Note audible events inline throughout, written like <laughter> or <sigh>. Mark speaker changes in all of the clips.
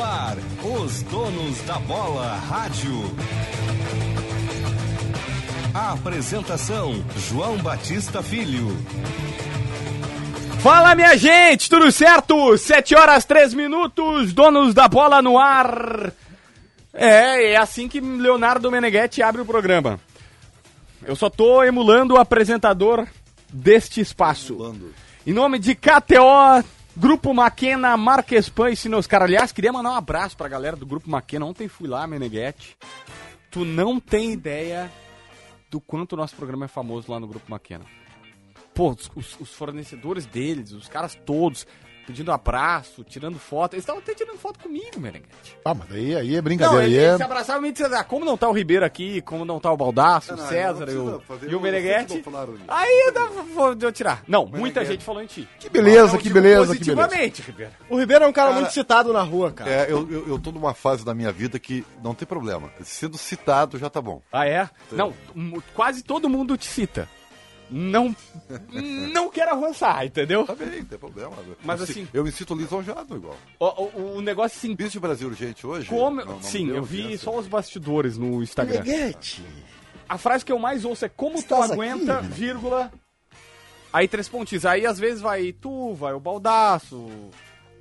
Speaker 1: no ar, os donos da bola rádio. A apresentação: João Batista Filho.
Speaker 2: Fala minha gente, tudo certo? 7 horas 3 minutos, donos da bola no ar. É, é assim que Leonardo Meneghetti abre o programa. Eu só tô emulando o apresentador deste espaço. Em nome de KTO, Grupo Maquena, Marquespan e Sinoscar. Aliás, queria mandar um abraço pra galera do Grupo Maquena. Ontem fui lá, Meneghetti. Tu não tem ideia do quanto o nosso programa é famoso lá no Grupo Maquena. Pô, os- os fornecedores deles, os caras todos, pedindo abraço, tirando foto. Eles estavam até tirando foto comigo, Meneghete.
Speaker 3: Ah, mas aí, aí é
Speaker 2: Não,
Speaker 3: brincadeira.
Speaker 2: ele,
Speaker 3: aí é...
Speaker 2: se abraçava e me dizia, ah, como não tá o Ribeiro aqui, como não tá o Baldaço, o César e o, e o Meneghetti. Aí eu dava- vou eu tirar. Não, muita gente falou em ti.
Speaker 3: Que beleza,
Speaker 2: Não,
Speaker 3: que beleza, que beleza.
Speaker 2: Positivamente, Ribeiro.
Speaker 4: O Ribeiro é um cara, muito citado na rua, cara.
Speaker 5: É, eu, eu, eu tô numa fase da minha vida que não tem problema. Sendo citado já tá bom.
Speaker 2: Ah, é? Não, quase todo mundo te cita. Não, não quero avançar, entendeu?
Speaker 5: Tá bem, não tem problema.
Speaker 2: Mas
Speaker 5: eu,
Speaker 2: assim-
Speaker 5: Eu me sinto lisonjeado igual.
Speaker 2: O, o- o negócio assim,
Speaker 5: Bicho de Brasil urgente hoje?
Speaker 2: como...
Speaker 5: não- não
Speaker 2: sim, eu vi só os bastidores no Instagram.
Speaker 4: Meneghetti.
Speaker 2: A frase que eu mais ouço é como
Speaker 4: Estás
Speaker 2: tu aguenta,
Speaker 4: aqui,
Speaker 2: vírgula. Aí três pontinhos. Aí às vezes vai tu, vai o Baldaço,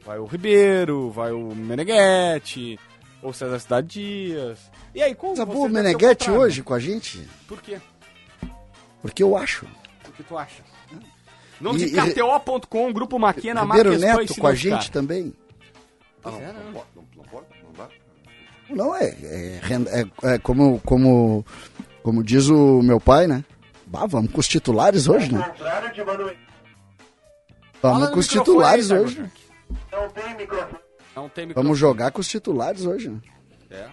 Speaker 2: vai o Ribeiro, vai o Meneghetti, ou César Cidade Dias. E aí, como
Speaker 4: Sabe
Speaker 2: você
Speaker 4: o Meneghetti hoje com a gente?
Speaker 2: Por quê?
Speaker 4: Porque eu acho.
Speaker 2: O que tu acha? Nome de
Speaker 4: E-
Speaker 2: KTO.com, Grupo Maquena,
Speaker 4: Ribeiro
Speaker 2: Marques
Speaker 4: Neto com a gente também.
Speaker 5: Ah, não, não, pode, não, não pode, não dá.
Speaker 4: Não, é, é, é- é como, como, como diz o meu pai, né? Bah, vamos com os titulares hoje, né? Vamos com os titulares hoje. né?
Speaker 2: Não tem microfone.
Speaker 4: Vamos jogar com os titulares hoje, né?
Speaker 2: É.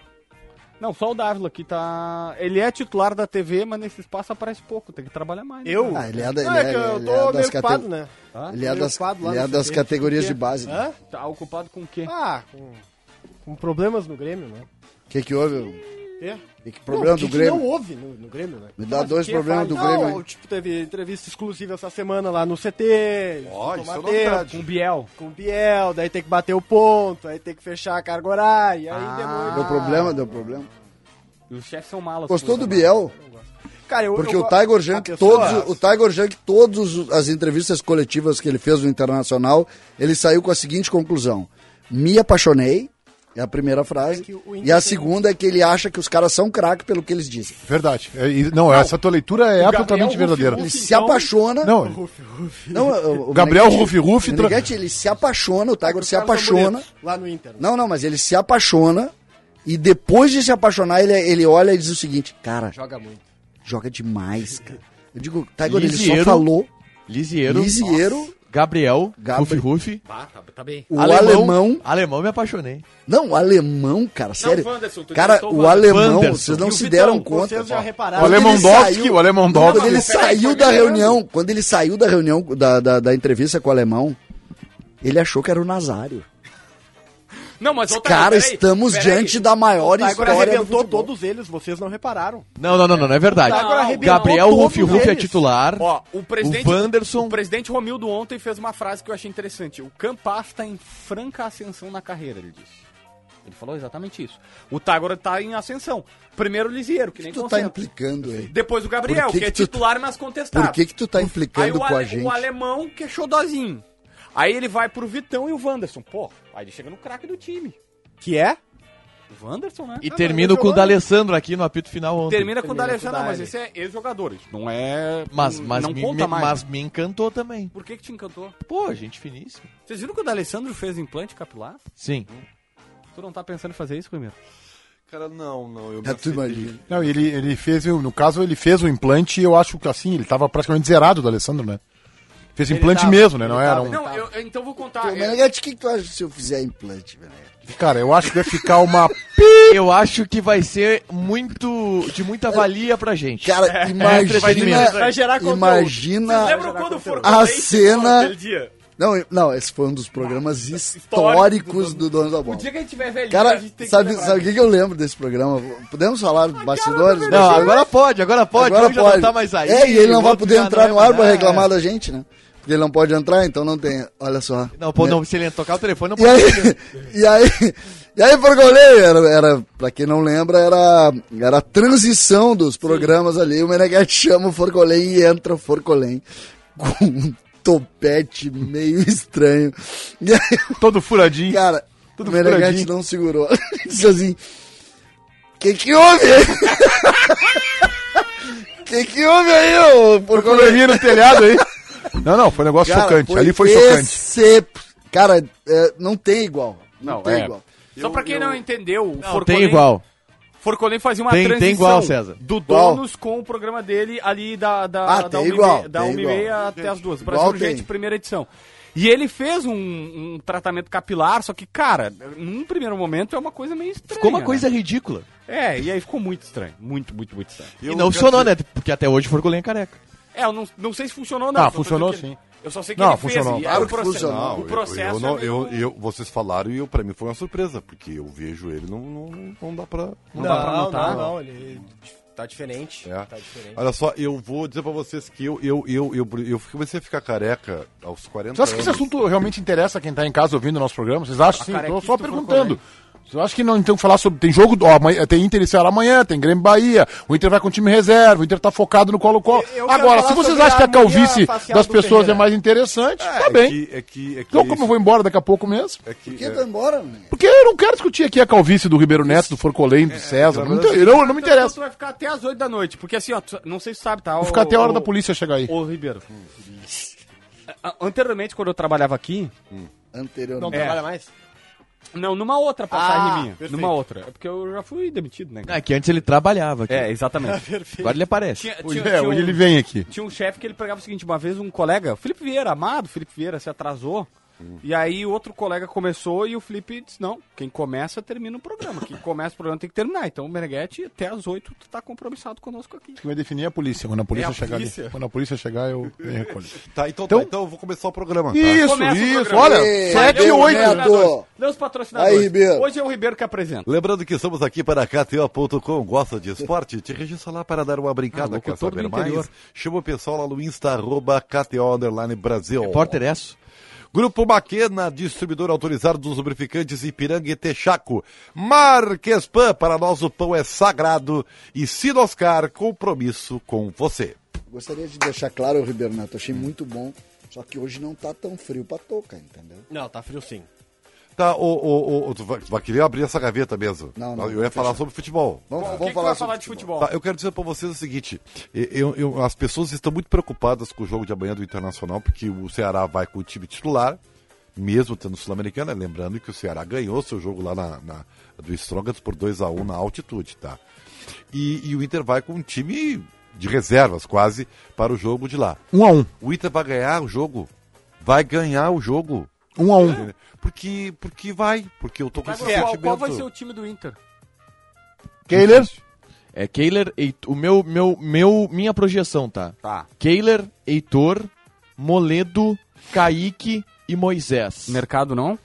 Speaker 2: Não, só o Dávila aqui tá. Ele é titular da TV, mas nesse espaço aparece pouco, tem que trabalhar mais. né?
Speaker 4: Eu? Ah, ele é da- ele
Speaker 6: Não, é
Speaker 4: é-
Speaker 6: que eu
Speaker 4: ele
Speaker 6: tô
Speaker 4: é das
Speaker 6: meio ocupado,
Speaker 4: cate-
Speaker 6: né?
Speaker 2: Hã?
Speaker 4: Ele é das,
Speaker 6: ocupado lá
Speaker 4: ele é das
Speaker 6: CT.
Speaker 4: categorias
Speaker 6: Por
Speaker 4: de base. né?
Speaker 6: Hã?
Speaker 2: Tá ocupado com o quê?
Speaker 6: Ah, com, com problemas no Grêmio, né?
Speaker 4: O que que houve?
Speaker 6: Quê?
Speaker 4: Que, que problema
Speaker 6: Não,
Speaker 4: do
Speaker 6: que que
Speaker 4: Grêmio?
Speaker 6: não houve no, no Grêmio, né?
Speaker 4: Me dá
Speaker 2: Mas
Speaker 4: dois
Speaker 2: que
Speaker 4: problemas do
Speaker 2: faz?
Speaker 4: Grêmio.
Speaker 6: Não, tipo, teve entrevista exclusiva essa semana lá no CT.
Speaker 5: Ó,
Speaker 6: com
Speaker 5: isso é.
Speaker 2: Com o Biel.
Speaker 6: Com o Biel, daí tem que bater o ponto, aí tem que fechar a carga horária, aí
Speaker 2: Ah.
Speaker 6: demora.
Speaker 4: Deu problema, deu problema.
Speaker 2: E os chefes são malas.
Speaker 4: Gostou do
Speaker 2: por
Speaker 4: Biel?
Speaker 6: Cara, eu,
Speaker 4: Porque
Speaker 6: eu
Speaker 4: o Tiger Junk, todos, o Tiger Junk, todas as entrevistas coletivas que ele fez no Internacional, ele saiu com a seguinte conclusão: me apaixonei, é a primeira frase,
Speaker 6: É
Speaker 4: e a segunda é que ele acha que os caras são craque pelo que eles dizem.
Speaker 3: Verdade. É, e- não, essa tua leitura é absolutamente
Speaker 2: Rufi
Speaker 3: verdadeira.
Speaker 4: Ele
Speaker 2: Rufi,
Speaker 4: se
Speaker 2: então-
Speaker 4: apaixona.
Speaker 3: Não,
Speaker 4: não o, o
Speaker 3: Gabriel Rufi Rufi tra-
Speaker 4: ele se apaixona, o Tiger se apaixona.
Speaker 6: Lá no Inter. né?
Speaker 4: Não, não, mas ele se apaixona e depois de se apaixonar, ele, ele olha e diz o seguinte: Cara,
Speaker 6: Joga muito.
Speaker 4: joga demais, cara. Eu digo, Tiger, ele só falou.
Speaker 7: Lisieiro.
Speaker 4: Lisieiro,
Speaker 7: Gabriel.
Speaker 4: Gabri-
Speaker 7: Rufi Rufi.
Speaker 2: Ah, tá, tá bem.
Speaker 4: o alemão.
Speaker 7: Alemão me apaixonei.
Speaker 4: Não, o alemão, cara, sério.
Speaker 2: Wanderson, tu
Speaker 4: cara,
Speaker 2: o
Speaker 4: o alemão, vocês não
Speaker 2: E o
Speaker 4: se
Speaker 2: Vitão,
Speaker 4: deram conta.
Speaker 6: Vocês já
Speaker 3: O
Speaker 6: repararam.
Speaker 4: Quando ele
Speaker 3: Alemãodowski,
Speaker 4: saiu-
Speaker 3: o Alemãodowski.
Speaker 4: Quando ele saiu da reunião, quando ele saiu da reunião, da, da, da entrevista com o alemão, ele achou que era o Nazário.
Speaker 2: Não, mas outra
Speaker 4: Cara,
Speaker 2: peraí,
Speaker 4: estamos
Speaker 2: peraí.
Speaker 4: diante da maior
Speaker 6: Agora
Speaker 4: história do
Speaker 6: arrebentou todos eles, vocês não repararam.
Speaker 7: Não, não, não, não, não é verdade.
Speaker 6: Tá, arrebentou
Speaker 7: Gabriel Rufi Rufi é titular.
Speaker 2: Ó, o presidente,
Speaker 7: O Wanderson-
Speaker 2: o presidente Romildo ontem fez uma frase que eu achei interessante. O Campas está em franca ascensão na carreira, ele disse. Ele falou exatamente isso. O Tagora tá em ascensão. Primeiro o Lisieiro, que nem
Speaker 4: Tu tá
Speaker 2: concentra.
Speaker 4: implicando aí.
Speaker 2: Depois o Gabriel,
Speaker 4: Por
Speaker 2: que,
Speaker 4: que
Speaker 2: é
Speaker 4: que tu-
Speaker 2: titular, mas contestado.
Speaker 4: Por que que tu tá
Speaker 2: Aí
Speaker 4: implicando
Speaker 2: o,
Speaker 4: com a gente?
Speaker 2: o alemão, que é xodozinho. Aí ele vai pro Vitão e o Wanderson. Pô, aí ele chega no craque do time.
Speaker 6: Que é?
Speaker 2: O Wanderson, né?
Speaker 7: E
Speaker 6: não,
Speaker 7: termino
Speaker 6: ele
Speaker 7: com o D'Alessandro aqui no apito final ontem.
Speaker 2: Termina com o
Speaker 6: Termina
Speaker 2: D'Alessandro, não, mas esse é ex-jogador, isso não é...
Speaker 7: Mas, mas,
Speaker 2: não
Speaker 7: me,
Speaker 2: conta
Speaker 7: me-
Speaker 2: mais.
Speaker 7: mas me encantou também.
Speaker 2: Por que que te encantou?
Speaker 7: Pô, gente finíssima.
Speaker 2: Vocês viram que o D'Alessandro fez implante capilar?
Speaker 7: Sim.
Speaker 2: Tu não tá pensando em fazer isso, primeiro?
Speaker 5: Cara, não, não. Eu me
Speaker 4: É, tu imagina.
Speaker 3: Não, ele, ele fez, no caso, ele fez o implante e eu acho que assim, ele tava praticamente zerado do Alessandro, né? Fez
Speaker 6: Ele
Speaker 3: implante
Speaker 6: tava,
Speaker 3: mesmo, né? Não era um.
Speaker 2: Não, eu, eu- então vou contar. É,
Speaker 4: Meneghetti, o que, que tu acha se eu fizer implante, Meneghetti?
Speaker 3: Cara, eu acho que vai ficar uma. <laughs>
Speaker 7: Eu acho que vai ser muito de muita valia pra gente.
Speaker 4: Cara,
Speaker 7: entretenimento.
Speaker 4: imagina.
Speaker 6: Vai gerar conteúdo.
Speaker 4: Imagina.
Speaker 2: Lembram quando for
Speaker 4: A cena-? Não, não, esse foi um dos programas <laughs> históricos do Dono da
Speaker 2: O
Speaker 4: Bola.
Speaker 2: dia que a gente tiver velhinho, a
Speaker 4: Cara,
Speaker 2: gente tem que
Speaker 4: sabe,
Speaker 2: lembrar.
Speaker 4: sabe o que, que eu lembro desse programa? Podemos falar bastidores?
Speaker 7: Não,
Speaker 4: Bastidores?
Speaker 7: agora pode, agora pode.
Speaker 4: Agora pode.
Speaker 7: não tá mais aí.
Speaker 4: É, e ele não
Speaker 7: o
Speaker 4: vai poder entrar
Speaker 7: não
Speaker 4: no ar pra
Speaker 7: mais-
Speaker 4: reclamar da gente, né? Ele não pode entrar, então não tem. Olha só.
Speaker 7: Não, pô, não, se ele tocar o telefone, não
Speaker 4: E
Speaker 7: pode.
Speaker 4: aí, <laughs> e aí, e aí Forcolei, era, era, pra quem não lembra, era, era a transição dos programas ali. O Meneghete chama o Forcolém e entra o Forcolém <laughs> com um topete meio estranho. Aí,
Speaker 3: Todo furadinho.
Speaker 4: cara,
Speaker 3: Tudo
Speaker 4: o Meneghete não segurou. <laughs> Disse assim, que que houve que que houve aí, ô Forcolém?
Speaker 3: No telhado aí. Não, não, foi um negócio
Speaker 4: Cara,
Speaker 3: chocante. Ali foi chocante.
Speaker 4: excep- Cara, é, não tem igual. Não,
Speaker 2: Não,
Speaker 4: tem
Speaker 2: é.
Speaker 4: igual.
Speaker 2: Só pra quem não entendeu, o
Speaker 7: Não,
Speaker 2: Forcolém,
Speaker 7: tem igual.
Speaker 2: Forcolém fazia uma
Speaker 7: Tem- tem
Speaker 2: transição
Speaker 7: igual, César.
Speaker 2: do
Speaker 4: Igual.
Speaker 2: Donos com o programa dele ali da, da,
Speaker 4: Ah,
Speaker 2: da
Speaker 4: tem igual, tem igual.
Speaker 2: meia até as duas.
Speaker 4: Igual
Speaker 2: Brasil Urgente,
Speaker 4: tem.
Speaker 2: primeira edição. E ele fez um, um tratamento capilar, só que, cara, num primeiro momento é uma coisa meio estranha.
Speaker 7: Ficou uma
Speaker 2: né?
Speaker 7: coisa ridícula.
Speaker 2: É, e aí ficou muito estranho. Muito, muito, muito estranho.
Speaker 7: E não funcionou, né? Porque até hoje Forcolinha é careca.
Speaker 2: É, eu não, não sei se funcionou ou não.
Speaker 3: Ah, funcionou
Speaker 2: que-
Speaker 3: sim.
Speaker 2: Eu só sei que
Speaker 3: Não,
Speaker 2: ele
Speaker 3: funcionou.
Speaker 2: fez. E
Speaker 4: Claro
Speaker 2: o processo,
Speaker 4: funcionou.
Speaker 2: o
Speaker 5: eu-
Speaker 2: processo
Speaker 5: eu, não-
Speaker 2: é
Speaker 5: eu,
Speaker 2: meio-
Speaker 5: eu- vocês falaram e eu, pra mim foi uma surpresa, porque eu vejo ele, não, não, não dá pra.
Speaker 2: Não dá pra notar?
Speaker 6: Não, não, ele tá diferente.
Speaker 5: É.
Speaker 6: Tá diferente.
Speaker 5: Olha só, eu vou dizer pra vocês que eu, eu, eu, eu, eu comecei a ficar careca aos 40
Speaker 3: Você acha que esse
Speaker 5: anos.
Speaker 3: assunto realmente interessa quem tá em casa ouvindo o nosso programa? Vocês acham
Speaker 2: A
Speaker 3: sim? Tô só
Speaker 2: do
Speaker 3: perguntando. Você acha que não tem que falar sobre. Tem jogo. Ó, amanhã, tem Inter e Ceará amanhã, tem Grêmio Bahia. O Inter vai com time reserva, o Inter tá focado no Colo-Colo.
Speaker 6: Eu- eu
Speaker 3: Agora, se vocês acham que a calvície das pessoas
Speaker 6: Ferreira.
Speaker 3: é mais interessante,
Speaker 5: É,
Speaker 3: tá
Speaker 5: é
Speaker 3: bem.
Speaker 5: que- é que, é que
Speaker 3: Então, como eu vou embora daqui a pouco mesmo?
Speaker 5: é que,
Speaker 4: Por que
Speaker 5: é-
Speaker 4: tá embora, né?
Speaker 3: Porque eu não quero discutir aqui a calvície do Ribeiro Neto, do Forcolém, do César. Não, não, não me
Speaker 2: Então,
Speaker 3: interessa.
Speaker 2: tu vai ficar até as 8 da noite, porque assim, ó, tu- não sei se sabe, tá?
Speaker 3: Vou ficar até a hora da polícia chegar aí.
Speaker 2: Ô, Ribeiro. A- Anteriormente, quando eu trabalhava aqui,
Speaker 4: Anteriormente.
Speaker 6: Não
Speaker 2: É.
Speaker 6: trabalha mais?
Speaker 2: Não, numa outra passagem
Speaker 6: Ah,
Speaker 2: minha,
Speaker 6: perfeito.
Speaker 2: numa outra. É porque eu já fui demitido, né?
Speaker 7: É que antes ele trabalhava aqui.
Speaker 2: É, exatamente. <laughs>
Speaker 7: Agora ele aparece.
Speaker 2: Tinha,
Speaker 3: Hoje,
Speaker 2: tinha-
Speaker 3: é,
Speaker 2: tinha
Speaker 3: hoje
Speaker 2: um-
Speaker 3: ele vem aqui.
Speaker 2: Tinha um chefe que ele pegava o seguinte, uma vez um colega, o Felipe Vieira, amado Felipe Vieira, se atrasou. E aí outro colega começou e o Felipe disse, não, quem começa termina o programa. Quem começa o programa tem que terminar. Então o Meneghete, até às 8, tu tá compromissado conosco aqui.
Speaker 3: Que vai definir a polícia. Quando a polícia
Speaker 2: É a
Speaker 3: chegar
Speaker 2: polícia.
Speaker 3: ali. Quando a polícia chegar, eu recolho. <laughs>
Speaker 5: Tá, então,
Speaker 3: Então-
Speaker 5: tá, então eu vou começar o programa. tá?
Speaker 3: Isso, isso.
Speaker 2: programa.
Speaker 3: Olha,
Speaker 4: Ei,
Speaker 3: 7 e
Speaker 4: Neto.
Speaker 3: 8.
Speaker 4: Neto.
Speaker 2: Lê os patrocinadores.
Speaker 4: Aí, Ribeiro.
Speaker 2: Hoje é o Ribeiro que apresenta.
Speaker 5: Lembrando que estamos aqui para KTO.com. Gosta de esporte? Te registra lá para dar uma brincada.
Speaker 2: Ah,
Speaker 5: Quer
Speaker 2: locutor
Speaker 5: saber mais? Chama o pessoal lá no Insta, arroba KTO Underline Brasil.
Speaker 7: Repórter é isso.
Speaker 5: Grupo Maquena, distribuidor autorizado dos lubrificantes Ipiranga e Texaco. Marquespan, para nós o pão é sagrado. E Sinoscar, compromisso com você.
Speaker 4: Gostaria de deixar claro, Ribeiro Neto, achei muito bom. Só que hoje não tá tão frio pra tocar, entendeu?
Speaker 6: Não, tá frio sim.
Speaker 5: Tá, o, o, o, tu, vai, tu vai querer abrir essa gaveta mesmo?
Speaker 4: Não, não,
Speaker 5: Eu ia falar sobre futebol.
Speaker 4: Vamos,
Speaker 2: O que
Speaker 4: vamos
Speaker 2: que
Speaker 4: falar,
Speaker 2: vai
Speaker 4: sobre
Speaker 2: falar de futebol?
Speaker 5: Tá, eu quero dizer para vocês o seguinte: eu- eu- as pessoas estão muito preocupadas com o jogo de amanhã do Internacional, porque o Ceará vai com o time titular, mesmo tendo Sul-Americana. Lembrando que o Ceará ganhou seu jogo lá na, na- do Strongest por 2 a 1 na altitude, tá? E, e o Inter vai com um time de reservas, quase, para o jogo de lá.
Speaker 3: 1 a 1
Speaker 5: O Inter vai ganhar o jogo. Vai ganhar o jogo.
Speaker 3: 1 a 1
Speaker 5: Porque, porque vai. Porque eu tô com esse
Speaker 2: qual, qual
Speaker 5: sentimento.
Speaker 2: vai ser o time do Inter?
Speaker 3: Keiler,
Speaker 7: É Keiler, o meu, meu, meu, minha projeção, tá?
Speaker 2: Tá.
Speaker 7: Keiler, Heitor, Moledo, Kaique e Moisés.
Speaker 2: Mercado não?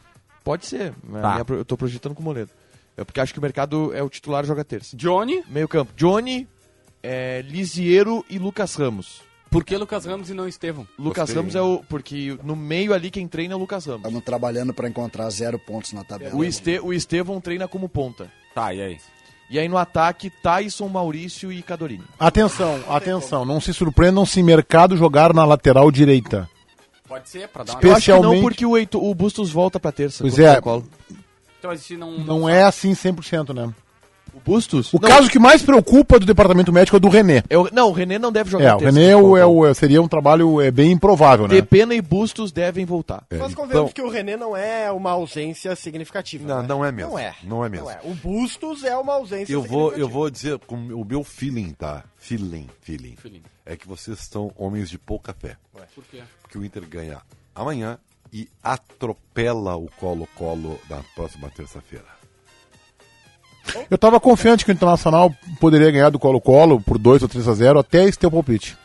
Speaker 7: Pode ser. A
Speaker 2: Tá.
Speaker 7: minha eu tô projetando com o Moledo. É porque acho que o mercado é o titular joga terça.
Speaker 2: Johnny?
Speaker 7: Meio campo. Johnny, é, Lisiero e Lucas Ramos.
Speaker 2: Por que Lucas Ramos e não Estevão?
Speaker 7: Lucas
Speaker 5: Gostei.
Speaker 7: Ramos é o. Porque no meio ali quem treina é o Lucas Ramos.
Speaker 4: Estamos trabalhando pra encontrar zero pontos na tabela.
Speaker 7: O, este, o Estevão treina como ponta.
Speaker 2: Tá, e aí?
Speaker 7: E aí no ataque, Tyson, Maurício e Cadorini.
Speaker 3: atenção, atenção. Não se surpreendam se mercado jogar na lateral direita.
Speaker 2: Pode ser, pra dar uma...
Speaker 3: Espe-
Speaker 7: Eu acho que não,
Speaker 3: Especialmente-
Speaker 7: porque o, Heitor- o Bustos volta pra terça.
Speaker 3: Pois é.
Speaker 2: Então gente não...
Speaker 3: Não é assim 100%, né?
Speaker 7: O Bustos?
Speaker 3: O
Speaker 7: não,
Speaker 3: caso que mais preocupa do departamento médico é o do René.
Speaker 7: é o- não, o René não deve jogar
Speaker 3: É, o René é
Speaker 7: contra
Speaker 3: o- é o- seria um trabalho é, bem improvável, né?
Speaker 7: Depena e Bustos devem voltar.
Speaker 5: É,
Speaker 6: Mas
Speaker 5: então-
Speaker 6: convenhamos que o René não é uma ausência significativa.
Speaker 5: Não,
Speaker 6: né?
Speaker 5: não é mesmo.
Speaker 6: Não é.
Speaker 5: Não é mesmo.
Speaker 6: O Bustos é uma ausência
Speaker 5: Eu vou, eu vou dizer com o meu feeling, tá? Feeling, feeling.
Speaker 2: Feeling.
Speaker 5: É que vocês estão homens de pouca fé.
Speaker 2: Por quê?
Speaker 5: Porque o Inter ganha amanhã e atropela o Colo-Colo na próxima terça-feira.
Speaker 3: Eu tava confiante que o Internacional poderia ganhar do Colo-Colo por 2 ou 3 a 0 até esse teu palpite.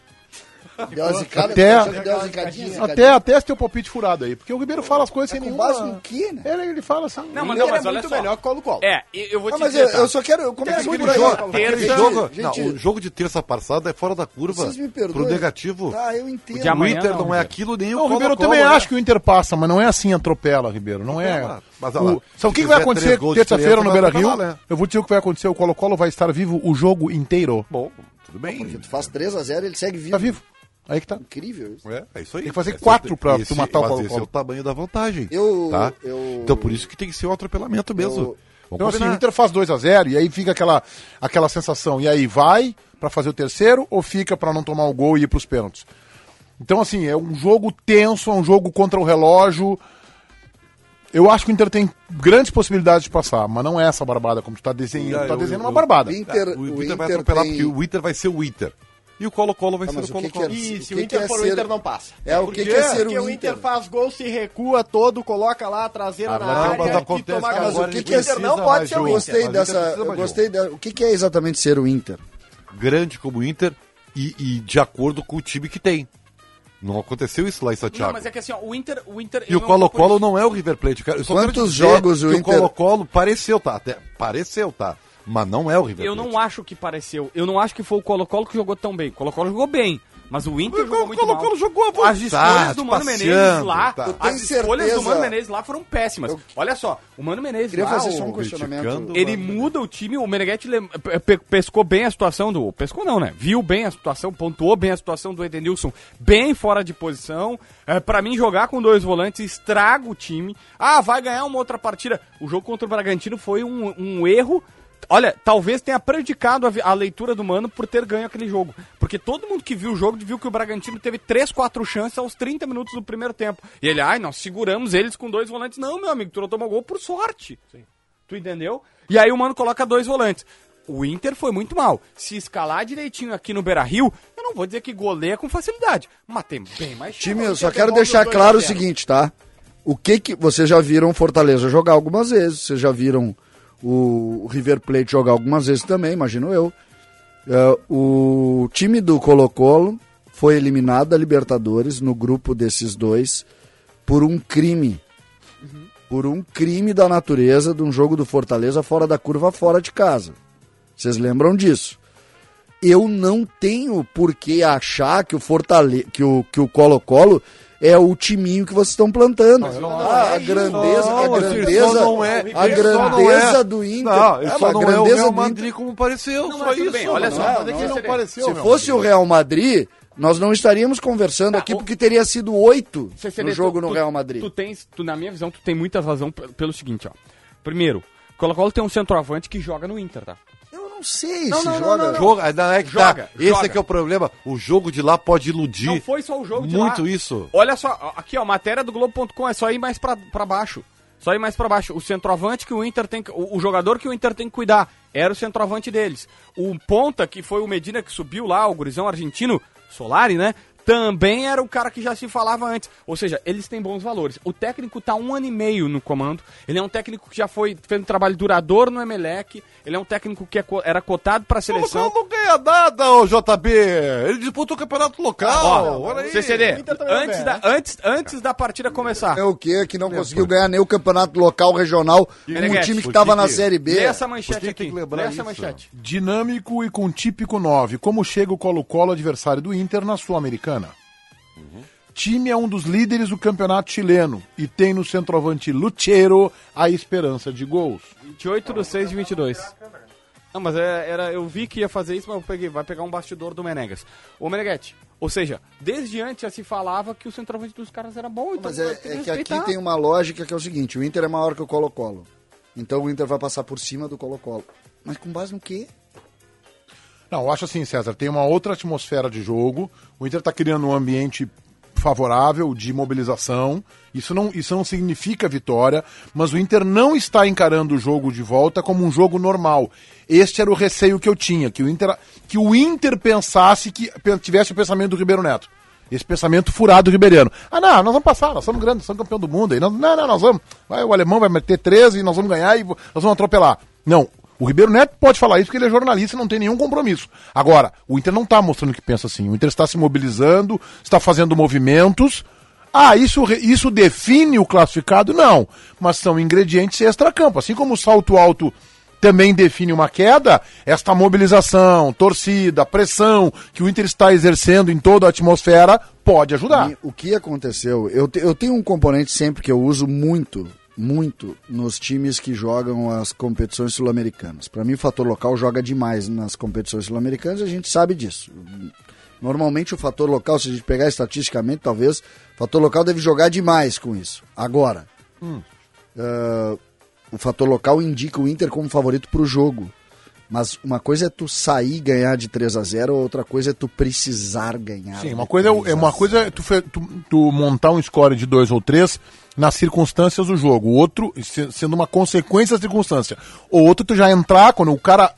Speaker 4: Deu uma zicada,
Speaker 3: Até-
Speaker 4: deu uma zicadinha, zicadinha?
Speaker 3: Até, até esse teu palpite furado aí. Porque o Ribeiro fala as coisas sem
Speaker 4: Com
Speaker 3: nenhuma...
Speaker 4: base no quê, né?
Speaker 3: Ele, ele fala assim...
Speaker 2: Não, mas
Speaker 6: Ele
Speaker 2: não, mas
Speaker 6: é
Speaker 2: olha
Speaker 6: muito
Speaker 2: só.
Speaker 6: melhor que o Colo-Colo.
Speaker 2: É, eu vou
Speaker 4: Ah,
Speaker 2: te
Speaker 4: mas
Speaker 2: dizer,
Speaker 4: eu,
Speaker 2: tá?
Speaker 4: eu só quero. Eu começo por aí.
Speaker 2: jogo, terça-
Speaker 5: jogo,
Speaker 4: gente,
Speaker 5: não, o jogo de terça passada é fora da curva.
Speaker 4: Vocês me perdoem.
Speaker 5: Pro negativo.
Speaker 4: Tá, eu entendo.
Speaker 5: O
Speaker 2: amanhã
Speaker 5: Inter
Speaker 2: não,
Speaker 5: não, é aquilo nem
Speaker 3: Não,
Speaker 5: o
Speaker 3: o Ribeiro eu
Speaker 5: Colo-Colo,
Speaker 3: também
Speaker 5: né?
Speaker 3: acho que o Inter passa, mas não é assim atropela, Ribeiro. Não é.
Speaker 5: Mas, mas, olha lá,
Speaker 3: O... Sabe o que, vai acontecer terça-feira no
Speaker 5: diferença,
Speaker 3: Beira Rio?
Speaker 5: vai acabar, né?
Speaker 3: Eu vou dizer o que vai acontecer. O Colo-Colo vai estar vivo o jogo inteiro.
Speaker 5: Bom, tudo bem.
Speaker 4: Porque tu faz 3x0 ele segue vivo.
Speaker 3: Tá vivo. Aí que tá.
Speaker 4: Incrível isso.
Speaker 5: É, é isso aí.
Speaker 3: Tem que fazer
Speaker 5: Esse-
Speaker 3: quatro pra
Speaker 5: esse-
Speaker 3: tu matar o Colo-Colo.
Speaker 5: Esse é o tamanho da vantagem.
Speaker 4: Eu-
Speaker 5: tá?
Speaker 4: eu-
Speaker 5: Então por isso que tem que ser um atropelamento mesmo.
Speaker 4: Eu-
Speaker 5: Vamos
Speaker 3: Então assim,
Speaker 5: combinar.
Speaker 3: o Inter faz 2x0 e aí fica aquela, aquela sensação. E aí vai pra fazer o terceiro ou fica pra não tomar o gol e ir pros pênaltis? Então assim, é um jogo tenso, é um jogo contra o relógio. Eu acho que o Inter tem grandes possibilidades de passar, mas não é essa barbada como tu tá desenhando. Tu tá
Speaker 5: Eu-
Speaker 3: desenhando
Speaker 5: eu-
Speaker 3: uma barbada.
Speaker 4: O Inter,
Speaker 5: o,
Speaker 4: o
Speaker 5: Inter, vai
Speaker 4: Inter
Speaker 5: atropelar
Speaker 4: tem-
Speaker 5: porque o Inter vai ser o Inter. E o Colo-Colo vai
Speaker 4: Ah,
Speaker 5: ser
Speaker 4: mas
Speaker 5: o
Speaker 4: o
Speaker 5: Colo-Colo.
Speaker 4: é-
Speaker 6: E se
Speaker 4: O
Speaker 6: o Inter
Speaker 4: é
Speaker 6: for o
Speaker 4: ser-
Speaker 6: Inter, não passa.
Speaker 4: É, o que que é ser
Speaker 6: Porque
Speaker 4: o
Speaker 6: o Inter
Speaker 4: Inter?
Speaker 6: faz gol, se recua todo, coloca lá a traseira
Speaker 5: Ah,
Speaker 6: na
Speaker 5: não,
Speaker 6: área
Speaker 5: mas
Speaker 6: e
Speaker 5: acontece
Speaker 6: toma
Speaker 5: agora
Speaker 4: o que que é
Speaker 6: o Inter não pode ser o Inter.
Speaker 4: gostei
Speaker 5: Mas o Inter
Speaker 4: dessa. Eu gostei da, O que, que é exatamente ser o Inter?
Speaker 5: Grande como o Inter e, e de acordo com o time que tem. Não aconteceu isso lá em Santiago.
Speaker 2: Não, mas é que assim, ó, o Inter... O Inter
Speaker 5: E o Colo-Colo não é o River Plate. cara.
Speaker 4: Quantos jogos o Inter-
Speaker 5: O Colo-Colo pareceu, tá? Até pareceu, tá? Mas não é o River
Speaker 2: Eu
Speaker 5: Plate.
Speaker 2: não acho que pareceu. Eu não acho que foi o Colo-Colo que jogou tão bem. O Colo-Colo jogou bem. Mas o Inter
Speaker 5: O
Speaker 2: jogou muito
Speaker 5: Colo-Colo
Speaker 2: mal.
Speaker 5: jogou à vontade,
Speaker 2: As escolhas do Mano
Speaker 5: passeando,
Speaker 2: Menezes lá,
Speaker 5: tá. Eu
Speaker 2: as escolhas
Speaker 4: certeza-
Speaker 2: do Mano Menezes lá foram péssimas.
Speaker 4: Eu-
Speaker 2: Olha só, o Mano Menezes
Speaker 4: Queria
Speaker 2: lá,
Speaker 4: fazer
Speaker 2: o-
Speaker 4: só um questionamento.
Speaker 2: ele muda o time, o Meneghetti pescou bem a situação do... Pescou não, né? Viu bem a situação, pontuou bem a situação do Edenilson, bem fora de posição. É, para mim, jogar com dois volantes estraga o time. Ah, vai ganhar uma outra partida. O jogo contra o Bragantino foi um, um erro... Olha, talvez tenha prejudicado a, a leitura do Mano por ter ganho aquele jogo. Porque todo mundo que viu o jogo viu que o Bragantino teve 3, 4 chances aos 30 minutos do primeiro tempo. E ele, ai, nós seguramos eles com dois volantes. Não, meu amigo, tu não tomou gol por sorte. Tu entendeu? E aí o Mano coloca dois volantes. O Inter foi muito mal. Se escalar direitinho aqui no Beira Rio, eu não vou dizer que goleia com facilidade. Mas tem bem mais chance.
Speaker 4: Time, eu só quero deixar claro o seguinte, tá? O que que. Vocês já viram o Fortaleza jogar algumas vezes. Vocês já viram o, River Plate jogar algumas vezes também, imagino eu. É, o time do Colo-Colo foi eliminado da Libertadores no grupo desses dois por um crime. Por um crime da natureza de um jogo do Fortaleza fora da curva, fora de casa. Vocês lembram disso? eu não tenho por que achar que o Fortale que o que o Colo-Colo é o timinho que vocês estão plantando. Ah, a grandeza,
Speaker 5: Não,
Speaker 4: a grandeza,
Speaker 5: não é-
Speaker 4: a
Speaker 5: só não
Speaker 4: grandeza
Speaker 5: é-
Speaker 4: do Inter.
Speaker 5: Não, ele
Speaker 4: Ah,
Speaker 5: só não é o Real
Speaker 4: do
Speaker 5: Madrid como pareceu,
Speaker 2: Não,
Speaker 5: só isso.
Speaker 2: bem, olha só,
Speaker 4: não,
Speaker 3: é
Speaker 2: não,
Speaker 3: não
Speaker 2: seria-
Speaker 3: pareceu,
Speaker 4: Se fosse o. Real Madrid, nós não estaríamos conversando
Speaker 2: Tá,
Speaker 4: aqui porque teria sido oito no jogo
Speaker 2: tu-
Speaker 4: no Real Madrid.
Speaker 2: Tu tens, tu, na minha visão, tu tem muita razão pelo seguinte, ó. Primeiro, Colo-Colo tem um centroavante que joga no Inter, tá?
Speaker 4: Eu não sei
Speaker 2: Não,
Speaker 4: se
Speaker 2: não,
Speaker 4: joga.
Speaker 2: não, não.
Speaker 5: Joga, não é que
Speaker 2: Joga,
Speaker 5: tá. Esse
Speaker 2: joga.
Speaker 5: é que é o problema. O jogo de lá pode iludir.
Speaker 2: Não foi só o jogo de
Speaker 5: Muito
Speaker 2: lá.
Speaker 5: isso.
Speaker 2: Olha só, aqui ó, matéria do Globo.com, é só ir mais pra, pra baixo. Só ir mais pra baixo. O centroavante que o Inter tem que, o, o jogador que o Inter tem que cuidar era o centroavante deles. O ponta, que foi o Medina que subiu lá, o gurizão argentino, Solari, né? Também era o cara que já se falava antes. Ou seja, eles têm bons valores. O técnico tá um ano e meio no comando. Ele é um técnico que já foi fez um trabalho duradouro no Emelec. Ele é um técnico que é co- era cotado pra
Speaker 5: O
Speaker 2: seleção.
Speaker 5: Colo não ganha nada, ô JB. Ele disputa o campeonato local.
Speaker 2: Ó,
Speaker 5: Olha aí.
Speaker 2: CCD,
Speaker 6: O não
Speaker 2: antes da,
Speaker 6: né?
Speaker 2: antes, antes da partida começar.
Speaker 4: É o quê? Que não conseguiu ganhar nem o campeonato local, regional, com um time que estava na Série B.
Speaker 2: Lê essa manchete
Speaker 5: que tem
Speaker 2: aqui.
Speaker 5: que lembrar
Speaker 2: Lê essa
Speaker 5: isso?
Speaker 2: manchete.
Speaker 3: Dinâmico e com típico 9. Como chega o Colo-Colo, adversário do Inter, na Sul-Americana? Time é um dos líderes do campeonato chileno e tem no centroavante Luchero a esperança de gols.
Speaker 2: 28 do 6 de 22. Não, mas é- era, eu vi que ia fazer isso, mas eu peguei, vai pegar um bastidor do Menegas. Ô Meneghete, ou seja, desde antes já se falava que o centroavante dos caras era bom, então
Speaker 4: Mas é,
Speaker 2: que
Speaker 4: é que aqui tem uma lógica que é o seguinte: o Inter é maior que o Colo-Colo. Então o Inter vai passar por cima do Colo-Colo. Mas com base no quê?
Speaker 3: Não, eu acho assim, César, tem uma outra atmosfera de jogo. O Inter está criando um ambiente favorável de mobilização. Isso não, isso não significa vitória, mas o Inter não está encarando o jogo de volta como um jogo normal. Este era o receio que eu tinha, que o Inter, que o Inter pensasse que tivesse o pensamento do Ribeiro Neto. Esse pensamento furado do Ribeirinho. Ah, não, nós vamos passar, nós somos grandes, nós somos campeão do mundo. Aí não, não, nós vamos. Vai, o alemão vai meter 13 e nós vamos ganhar e nós vamos atropelar. Não, O Ribeiro Neto pode falar isso porque ele é jornalista e não tem nenhum compromisso. Agora, o Inter não está mostrando que pensa assim. O Inter está se mobilizando, está fazendo movimentos. Ah, isso, isso define o classificado? Não. Mas são ingredientes extra-campo. Assim como o salto alto também define uma queda, esta mobilização, torcida, pressão que o Inter está exercendo em toda a atmosfera pode ajudar.
Speaker 4: E o que aconteceu? Eu, te- eu tenho um componente sempre que eu uso muito, muito nos times que jogam as competições sul-americanas. Para mim, o fator local joga demais nas competições sul-americanas e a gente sabe disso. Normalmente, o fator local, se a gente pegar estatisticamente, talvez, o fator local deve jogar demais com isso. Agora, ah, o fator local indica o Inter como favorito para o jogo. Mas uma coisa é tu sair e ganhar de 3 a 0 outra coisa é tu precisar ganhar.
Speaker 3: Sim, uma coisa é,
Speaker 4: 3
Speaker 3: é uma
Speaker 4: 0.
Speaker 3: coisa é tu, tu- tu montar um score de dois ou três nas circunstâncias do jogo. O outro, se- sendo uma consequência da circunstância. O outro, tu já entrar, quando o cara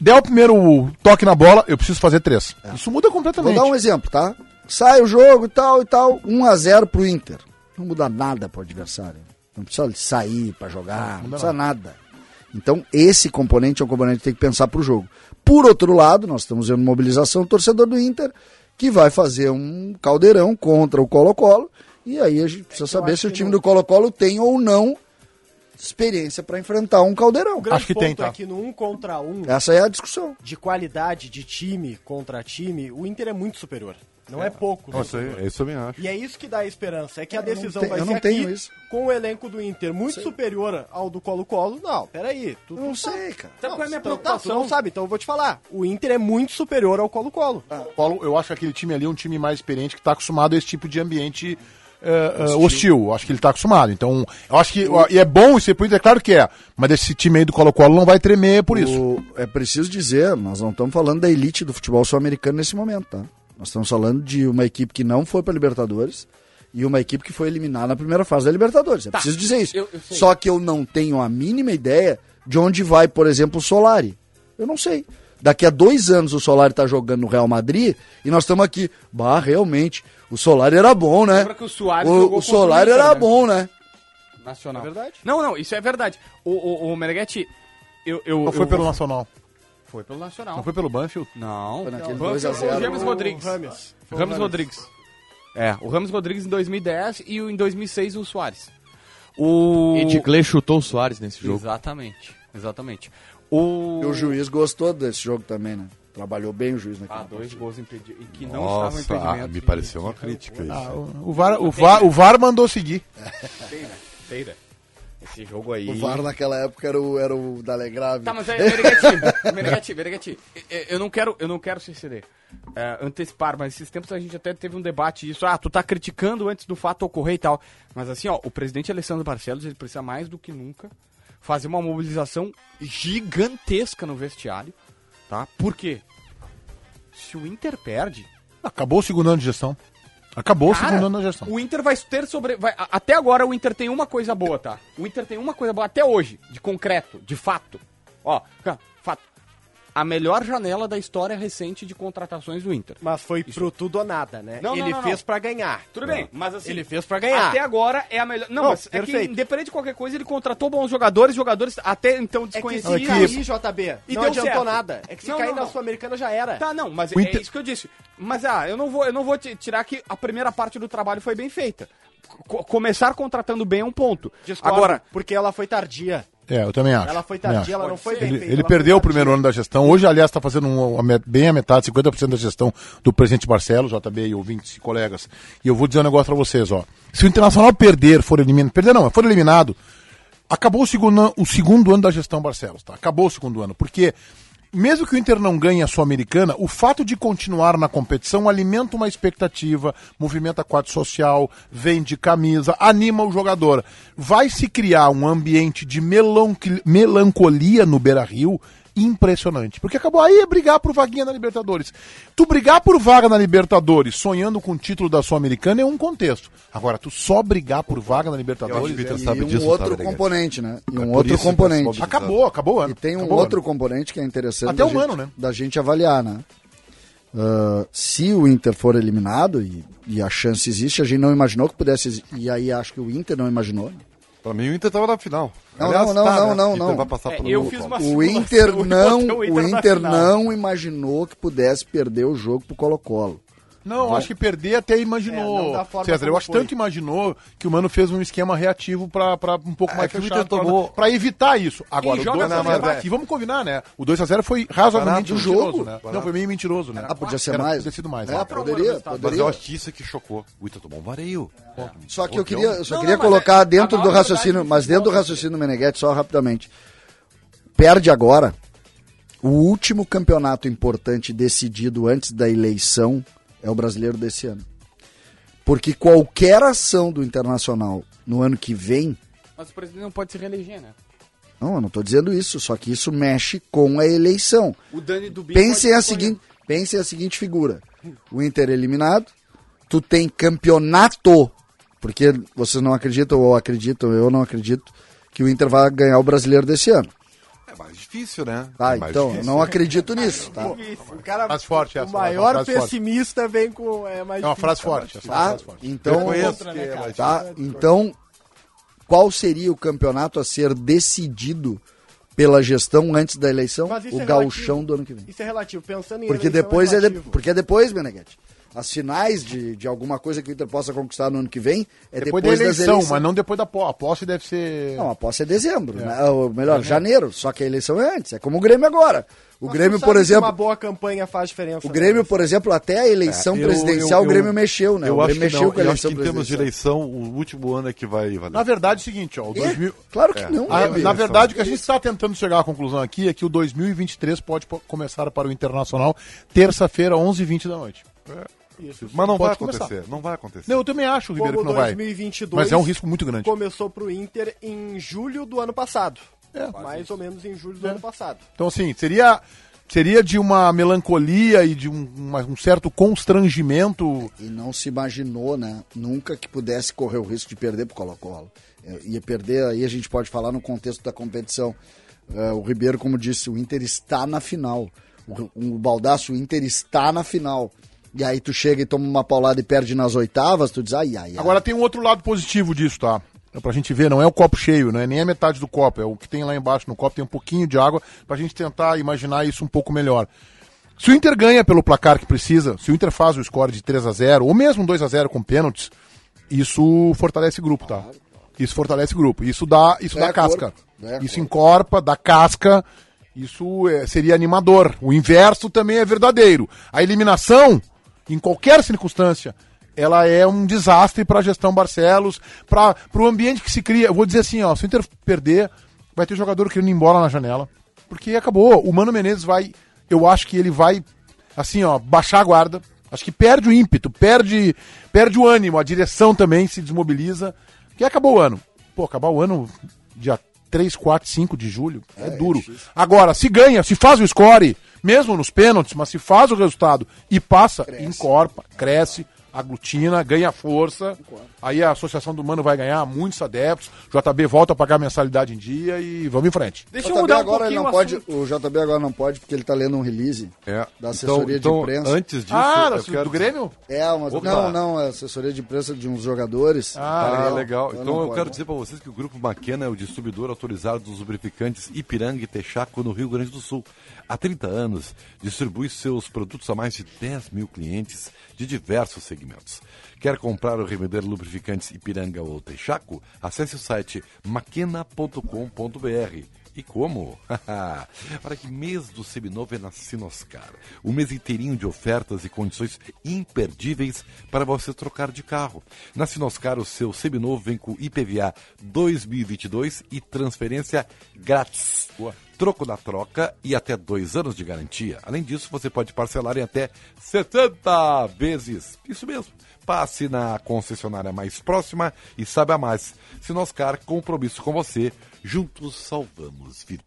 Speaker 3: der o primeiro toque na bola, eu preciso fazer três. Isso muda
Speaker 4: Vou
Speaker 3: completamente.
Speaker 4: dar um exemplo, tá? Sai o jogo e tal e tal, 1 a 0 pro Inter. Não muda nada pro adversário. Não precisa sair pra jogar, não, precisa nada. Então, esse componente é um componente que tem que pensar pro jogo. Por outro lado, nós estamos vendo mobilização do torcedor do Inter, que vai fazer um caldeirão contra o Colo-Colo, e aí a gente precisa saber se o time do Colo-Colo tem ou não experiência para enfrentar um caldeirão.
Speaker 6: O
Speaker 3: Acho que
Speaker 6: ponto
Speaker 3: tem, tá?
Speaker 6: é que no um contra um,
Speaker 4: Essa é a discussão.
Speaker 6: de qualidade de time contra time, o Inter é muito superior. Não é, pouco.
Speaker 5: Não, isso, aí, isso eu também acho.
Speaker 6: E é isso que dá a esperança. É que a
Speaker 4: não
Speaker 6: decisão
Speaker 4: tenho-
Speaker 6: vai
Speaker 4: eu
Speaker 6: ser
Speaker 4: não tenho
Speaker 6: aqui,
Speaker 4: isso.
Speaker 6: com o elenco do Inter muito superior ao do Colo-Colo. Não, peraí. Tu,
Speaker 4: Eu não
Speaker 6: tu sabe.
Speaker 4: sei, cara.
Speaker 2: Sabe qual é a minha
Speaker 6: Então, tá, tu
Speaker 2: preocupação?
Speaker 6: não sabe, então eu vou te falar. O Inter é muito superior ao Colo-Colo.
Speaker 3: Paulo, eu acho que aquele time ali é um time mais experiente que está acostumado a esse tipo de ambiente eh, hostil. Eu acho que ele está acostumado. Então, eu acho que. E é bom isso pro Inter, é claro que é. Mas esse time aí do Colo-Colo não vai tremer por isso.
Speaker 4: O- é preciso dizer, nós não estamos falando da elite do futebol sul-americano nesse momento, tá? Nós estamos falando de uma equipe que não foi para Libertadores e uma equipe que foi eliminada na primeira fase da Libertadores. É preciso dizer isso.
Speaker 2: eu- eu.
Speaker 4: Só que eu não tenho a mínima ideia de onde vai, por exemplo, o Solari. Eu não sei. Daqui a dois anos o Solari tá jogando no Real Madrid e nós estamos aqui. Bah, realmente, o Solari era bom, né?
Speaker 2: Lembra que o Soares
Speaker 4: o,
Speaker 2: jogou
Speaker 4: o Solari era
Speaker 2: né?
Speaker 4: bom, né?
Speaker 2: Nacional.
Speaker 6: É verdade.
Speaker 2: Não, não, isso é verdade. O, o, o Meneghetti, eu, eu,
Speaker 3: Não foi
Speaker 2: eu
Speaker 3: pelo Nacional.
Speaker 2: Foi pelo Nacional.
Speaker 3: Não foi pelo Banfield.
Speaker 2: Não.
Speaker 4: Foi naquele
Speaker 2: Não,
Speaker 4: 2 a
Speaker 2: foi
Speaker 4: 0.
Speaker 2: O James Rodrigues.
Speaker 6: O Rames. Foi o
Speaker 2: Ramos
Speaker 6: Rames.
Speaker 2: Rodrigues. É, o Ramos Rodrigues em 2010 e o- em 2006 o Soares. O...
Speaker 7: Edgley chutou o Soares nesse jogo.
Speaker 2: Exatamente, exatamente. O...
Speaker 4: E o juiz gostou desse jogo também, né? Trabalhou bem o juiz naquele
Speaker 2: Ah, dois gols impedidos. E que não estavam
Speaker 5: Nossa,
Speaker 2: impedimentos.
Speaker 5: ah, me pareceu uma crítica isso.
Speaker 3: Ah, o, o VAR, o, VAR, o VAR mandou seguir.
Speaker 2: Sei, né? Esse jogo aí...
Speaker 4: O VAR naquela época era o, era o Dalegrave.
Speaker 2: Tá, mas <laughs> é, Menegheti, Menegheti, Menegheti, eu- eu não quero, eu não quero se exceder, é, antecipar, mas esses tempos a gente até teve um debate disso, ah, tu tá criticando antes do fato ocorrer e tal, mas assim, ó, o presidente Alessandro Barcelos, ele precisa mais do que nunca fazer uma mobilização gigantesca no vestiário, tá? Por quê? Se o Inter perde,
Speaker 3: Acabou o segundo ano de gestão. Acabou o
Speaker 2: Cara,
Speaker 3: segundo ano da gestão.
Speaker 2: O Inter vai ter sobre. vai- até agora o Inter tem uma coisa boa, tá? O Inter tem uma coisa boa até hoje, de concreto, de fato. Ó. A melhor janela da história recente de contratações do Inter.
Speaker 6: Mas foi pro tudo ou nada, né?
Speaker 2: Não, não,
Speaker 6: Ele
Speaker 2: não,
Speaker 6: fez
Speaker 2: não.
Speaker 6: pra ganhar.
Speaker 2: Tudo bem, mas assim.
Speaker 6: Ele fez pra ganhar.
Speaker 2: Até agora é a melhor. Não,
Speaker 6: Não,
Speaker 2: mas é que, independente de qualquer coisa, ele contratou bons jogadores, jogadores até então
Speaker 6: É que
Speaker 2: desconhecidos.
Speaker 6: se cair, JB,
Speaker 2: E
Speaker 6: não
Speaker 2: deu
Speaker 6: adiantou
Speaker 2: certo.
Speaker 6: nada. É que se
Speaker 2: Não,
Speaker 6: cair
Speaker 2: não,
Speaker 6: na. Sul-Americana já era.
Speaker 2: Tá, não, mas é
Speaker 3: Inter-
Speaker 2: isso que eu disse. Mas ah, eu não vou, eu não vou tirar que a primeira parte do trabalho foi bem feita. Co- começar contratando bem é um ponto.
Speaker 6: Discordo,
Speaker 2: Agora,
Speaker 6: porque ela foi tardia.
Speaker 3: É, eu também acho.
Speaker 6: Ela foi tardia, ela não foi bem
Speaker 3: Ele,
Speaker 6: feita.
Speaker 3: ele perdeu o primeiro ano da gestão. Hoje, aliás, está fazendo um- bem a metade, 50% da gestão do presidente Barcelos, JB e ouvintes e colegas. E eu vou dizer um negócio para vocês, ó. Se o Internacional perder, for eliminado, perder não, for eliminado, acabou o segundo, o segundo ano da gestão Barcelos, tá? Acabou o segundo ano, porque mesmo que o Inter não ganhe a Sul-Americana, o fato de continuar na competição alimenta uma expectativa, movimenta quadro social, vende camisa, anima o jogador. Vai se criar um ambiente de melanc- melancolia no Beira-Rio impressionante. Porque acabou aí é brigar por vaguinha na Libertadores. Tu brigar por vaga na Libertadores, sonhando com o título da Sul-Americana é um contexto. Agora, tu só brigar por vaga na Libertadores...
Speaker 5: Vitor,
Speaker 3: é-
Speaker 4: E
Speaker 5: sabe
Speaker 4: um
Speaker 5: disso,
Speaker 4: outro
Speaker 5: sabe,
Speaker 4: componente, né? E
Speaker 5: É
Speaker 4: um
Speaker 5: por
Speaker 4: outro componente.
Speaker 3: Acabou, acabou o ano.
Speaker 4: E tem um
Speaker 3: Acabou
Speaker 4: outro
Speaker 3: ano.
Speaker 4: componente que é interessante
Speaker 3: Até
Speaker 4: da,
Speaker 3: humano,
Speaker 4: gente,
Speaker 3: né?
Speaker 4: da gente avaliar, né? Ah, se o Inter for eliminado, e, e a chance existe, a gente não imaginou que pudesse, e aí acho que o Inter não imaginou, né?
Speaker 5: Pra mim o Inter tava na final.
Speaker 4: Não, não, não,
Speaker 5: tá,
Speaker 4: não,
Speaker 5: né?
Speaker 4: não,
Speaker 5: O Inter
Speaker 4: não.
Speaker 5: vai passar
Speaker 2: É,
Speaker 5: pelo
Speaker 2: eu fiz uma
Speaker 4: O Inter <laughs>
Speaker 2: e
Speaker 4: não, o Inter
Speaker 2: final.
Speaker 4: não imaginou que pudesse perder o jogo pro Colo-Colo.
Speaker 3: Não, acho que perder até
Speaker 6: É,
Speaker 3: imaginou.
Speaker 6: forma
Speaker 3: César, eu acho
Speaker 6: foi.
Speaker 3: tanto imaginou que o Mano fez um esquema reativo pra, pra um pouco
Speaker 5: É
Speaker 3: mais
Speaker 5: que o
Speaker 3: fechado
Speaker 5: tomou-
Speaker 3: pra, pra evitar isso. Agora,
Speaker 2: Quem
Speaker 3: o
Speaker 2: joga
Speaker 3: 2 a
Speaker 5: na
Speaker 3: 0
Speaker 5: Madé?
Speaker 3: aqui, vamos combinar, né? O 2x0 foi razoavelmente
Speaker 5: o
Speaker 3: mentiroso,
Speaker 4: jogo.
Speaker 3: né? Não, foi meio mentiroso, né?
Speaker 4: Ah, podia ser
Speaker 3: Era-
Speaker 4: mais.
Speaker 3: Podia ter sido mais.
Speaker 4: É,
Speaker 3: né?
Speaker 4: poderia,
Speaker 5: Mas eu
Speaker 4: poderia.
Speaker 5: acho que isso que chocou. O Inter tomou um vareio.
Speaker 4: Só que eu queria, eu só
Speaker 2: Não,
Speaker 4: queria
Speaker 2: não,
Speaker 4: colocar
Speaker 2: é-
Speaker 4: dentro do raciocínio, mas dentro do raciocínio do Meneghetti, só rapidamente. Perde agora o último campeonato importante decidido antes da eleição é o brasileiro desse ano. Porque qualquer ação do Internacional no ano que vem,
Speaker 2: Mas o presidente não pode se reeleger, né?
Speaker 4: não, eu não estou dizendo isso, só que isso mexe com a eleição.
Speaker 2: O Dani do
Speaker 4: Pensem a seguinte, pensem a seguinte figura. O Inter eliminado, tu tem campeonato, porque vocês não acreditam ou acreditam, eu não acredito que o Inter vai ganhar o brasileiro desse ano.
Speaker 5: É difícil, né?
Speaker 4: Tá,
Speaker 5: é
Speaker 4: então, eu
Speaker 5: difícil.
Speaker 4: não acredito nisso, tá?
Speaker 6: O cara,
Speaker 3: Frase forte
Speaker 6: o
Speaker 3: essa, uma
Speaker 6: maior
Speaker 3: frase forte.
Speaker 6: pessimista vem com... É, mais
Speaker 3: É uma
Speaker 6: difícil,
Speaker 3: frase
Speaker 6: é
Speaker 3: forte. é uma
Speaker 4: Tá?
Speaker 3: frase forte.
Speaker 4: Então,
Speaker 5: Conheço
Speaker 6: né,
Speaker 5: é
Speaker 4: tá? Então, qual seria o campeonato a ser decidido pela gestão antes da eleição? O
Speaker 6: é
Speaker 4: gauchão
Speaker 6: relativo.
Speaker 4: do ano que vem.
Speaker 6: Isso é relativo. Pensando em
Speaker 4: Porque depois é, de- porque é depois, Meneghete. As finais de, de alguma coisa que o Inter possa conquistar no ano que vem é
Speaker 3: Depois,
Speaker 4: depois,
Speaker 3: da eleição, mas não depois da posse. A posse deve ser.
Speaker 4: Não, a posse é dezembro, né? Ou melhor, janeiro. Só que a eleição é antes. É como o Grêmio agora. O
Speaker 6: Mas
Speaker 4: Grêmio, por exemplo,
Speaker 6: Uma boa campanha faz diferença.
Speaker 4: o
Speaker 6: né?
Speaker 4: Grêmio, por exemplo, até a eleição
Speaker 5: É, eu-
Speaker 4: presidencial,
Speaker 5: eu-
Speaker 4: o Grêmio
Speaker 5: eu-
Speaker 4: mexeu, né?
Speaker 5: Eu
Speaker 4: o
Speaker 5: acho
Speaker 4: Grêmio
Speaker 5: que
Speaker 4: mexeu
Speaker 5: não.
Speaker 4: com a
Speaker 5: Eu acho que em termos de eleição, o último ano é que vai valer.
Speaker 3: Na verdade, é o seguinte, ó. O 2000...
Speaker 4: Claro que não.
Speaker 3: Ah,
Speaker 4: né,
Speaker 3: na verdade, o que a gente está tentando chegar à conclusão aqui é que o 2023 pode po- começar para o Internacional terça-feira, 11h20 da noite.
Speaker 5: Mas não
Speaker 3: Pode
Speaker 5: vai
Speaker 3: começar.
Speaker 5: acontecer. Não vai acontecer.
Speaker 3: Não, eu também acho, Ribeiro,
Speaker 6: Como
Speaker 3: que não vai.
Speaker 6: 2022
Speaker 3: Mas é um risco muito grande.
Speaker 6: começou pro Inter em julho do ano passado.
Speaker 3: É.
Speaker 6: Mais ou menos em julho do ano passado.
Speaker 3: Então, assim, seria, seria de uma melancolia e de um, uma- um certo constrangimento.
Speaker 4: E não se imaginou, né? Nunca que pudesse correr o risco de perder pro Colo-Colo. É, Ia perder, aí a gente pode falar no contexto da competição. É, o Ribeiro, como disse, o Inter está na final. O, o Baldaço, o Inter está na final. E aí tu chega e toma uma paulada e perde nas oitavas, tu diz, ai, ai, ai.
Speaker 3: Agora tem um outro lado positivo disso, tá? É pra gente ver, não é o copo cheio, não é nem a metade do copo, é o que tem lá embaixo no copo, tem um pouquinho de água, pra gente tentar imaginar isso um pouco melhor. Se o Inter ganha pelo placar que precisa, se o Inter faz o score de 3 a 0 ou mesmo 2 a 0 com pênaltis, isso fortalece o grupo, tá? Isso fortalece o grupo. Isso dá, isso
Speaker 4: Dá
Speaker 3: dá casca.
Speaker 4: dá
Speaker 3: Isso encorpa, dá casca. Isso é, seria animador. O inverso também é verdadeiro. A eliminação, em qualquer circunstância, ela é um desastre para a gestão Barcelos, para o ambiente que se cria. Eu vou dizer assim, ó, se o Inter perder, vai ter jogador querendo ir embora na janela, porque acabou. O Mano Menezes vai, eu acho que ele vai, assim, ó, baixar a guarda. Acho que perde o ímpeto, perde, perde o ânimo, a direção também se desmobiliza. Que acabou o ano. Pô, acabar o ano dia 3, 4, 5 de julho é, duro. Agora, se ganha, se faz o score, mesmo nos pênaltis, mas se faz o resultado e passa, encorpa, cresce, aglutina, ganha força. Aí a Associação do Mano vai ganhar muitos adeptos. JB volta a pagar mensalidade em dia e vamos em frente.
Speaker 2: Deixa
Speaker 4: O
Speaker 2: eu
Speaker 4: JB
Speaker 2: mudar um
Speaker 4: agora ele
Speaker 2: pouquinho
Speaker 4: não
Speaker 2: o
Speaker 4: pode,
Speaker 2: assunto.
Speaker 4: o JB agora não pode porque ele tá lendo um release
Speaker 5: É.
Speaker 4: da assessoria
Speaker 5: então,
Speaker 4: de imprensa.
Speaker 5: Antes disso,
Speaker 3: ah,
Speaker 5: eu
Speaker 3: do,
Speaker 5: quero
Speaker 3: do Grêmio?
Speaker 4: É, uma,
Speaker 5: Opa.
Speaker 4: não, não, é assessoria de imprensa de uns jogadores.
Speaker 5: Ah, legal.
Speaker 4: Então
Speaker 5: Então
Speaker 4: não
Speaker 5: eu
Speaker 4: pode.
Speaker 5: quero dizer para vocês que o Grupo Maquena é o distribuidor autorizado dos lubrificantes Ipiranga e Texaco no Rio Grande do Sul. Há 30 anos, distribui seus produtos a mais de 10 mil clientes de diversos segmentos. Quer comprar ou revender lubrificantes Ipiranga ou Texaco? Acesse o site maquena.com.br. E como? <laughs> Para que mês do seminovo é na Sinoscar. Um mês inteirinho de ofertas e condições imperdíveis para você trocar de carro. Na Sinoscar, o seu seminovo vem com IPVA 2022 e transferência grátis. Troco na troca e até dois anos de garantia. Além disso, você pode parcelar em até 70 vezes. Isso mesmo. Passe na concessionária mais próxima e saiba mais. Sinoscar, compromisso com você. Juntos salvamos vidas.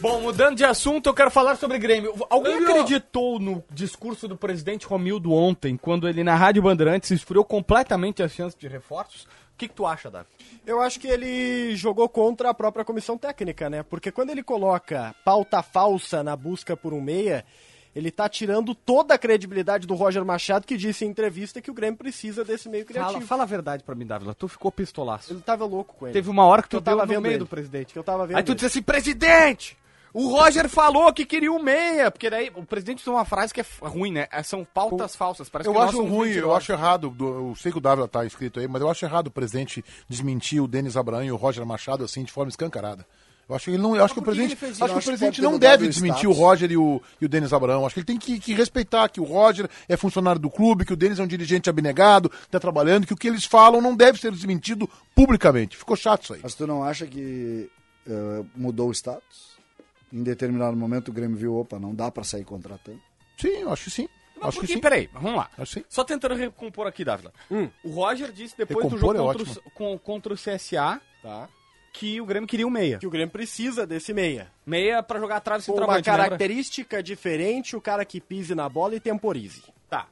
Speaker 2: Bom, mudando de assunto, eu quero falar sobre Grêmio. Alguém acreditou no discurso do presidente Romildo ontem, quando ele na Rádio Bandeirantes esfriou completamente as chances de reforços? O que, que tu acha, Davi?
Speaker 6: Eu acho que ele jogou contra a própria comissão técnica, né? Porque quando ele coloca pauta falsa na busca por um meia, Ele tá tirando toda a credibilidade do Roger Machado, que disse em entrevista que o Grêmio precisa desse meio criativo.
Speaker 2: Fala, fala a verdade pra mim, Dávila. Tu ficou pistolaço.
Speaker 6: Ele tava louco com ele.
Speaker 2: Teve uma hora que
Speaker 6: que
Speaker 2: tu
Speaker 6: eu tava vendo
Speaker 2: meio
Speaker 6: ele.
Speaker 2: do presidente.
Speaker 6: que eu tava vendo.
Speaker 2: Aí tu
Speaker 6: ele.
Speaker 2: disse assim, presidente! O Roger falou que queria o meia, porque daí o presidente tem uma frase que é ruim, né? É, São pautas falsas. Parece
Speaker 3: Eu
Speaker 2: que
Speaker 3: acho ruim, eu
Speaker 2: mentirosos.
Speaker 3: acho errado, do- eu sei que o Dávila tá escrito aí, mas eu acho errado o presidente desmentir o Denis Abraão e o Roger Machado assim de forma escancarada. Eu acho que ele não, eu acho que o
Speaker 4: que
Speaker 3: presidente, acho que o
Speaker 4: que
Speaker 3: presidente não deve desmentir
Speaker 4: status.
Speaker 3: o Roger e o, e o Denis Abraão. Acho que ele tem que, que respeitar que o Roger é funcionário do clube, que o Denis é um dirigente abnegado, está trabalhando, que o que eles falam não deve ser desmentido publicamente. Ficou chato isso aí.
Speaker 4: Mas tu não acha que eh, mudou o status? Em determinado momento o Grêmio viu, opa, não dá pra sair contratando.
Speaker 3: Sim, eu acho que sim.
Speaker 2: Não,
Speaker 3: acho que
Speaker 2: porque,
Speaker 3: sim.
Speaker 2: peraí, vamos lá.
Speaker 3: Acho que sim.
Speaker 2: Só tentando recompor aqui, Dávila. O Roger disse depois do
Speaker 3: Recompor
Speaker 2: jogo
Speaker 3: é
Speaker 2: contra, o, contra o CSA
Speaker 6: Tá?
Speaker 2: Que o Grêmio queria o meia.
Speaker 6: Que o Grêmio precisa desse meia.
Speaker 2: Meia pra jogar atrás
Speaker 6: Com uma
Speaker 2: centroavante, lembra?
Speaker 6: característica diferente, o cara que pise na bola e temporize.
Speaker 2: Tá.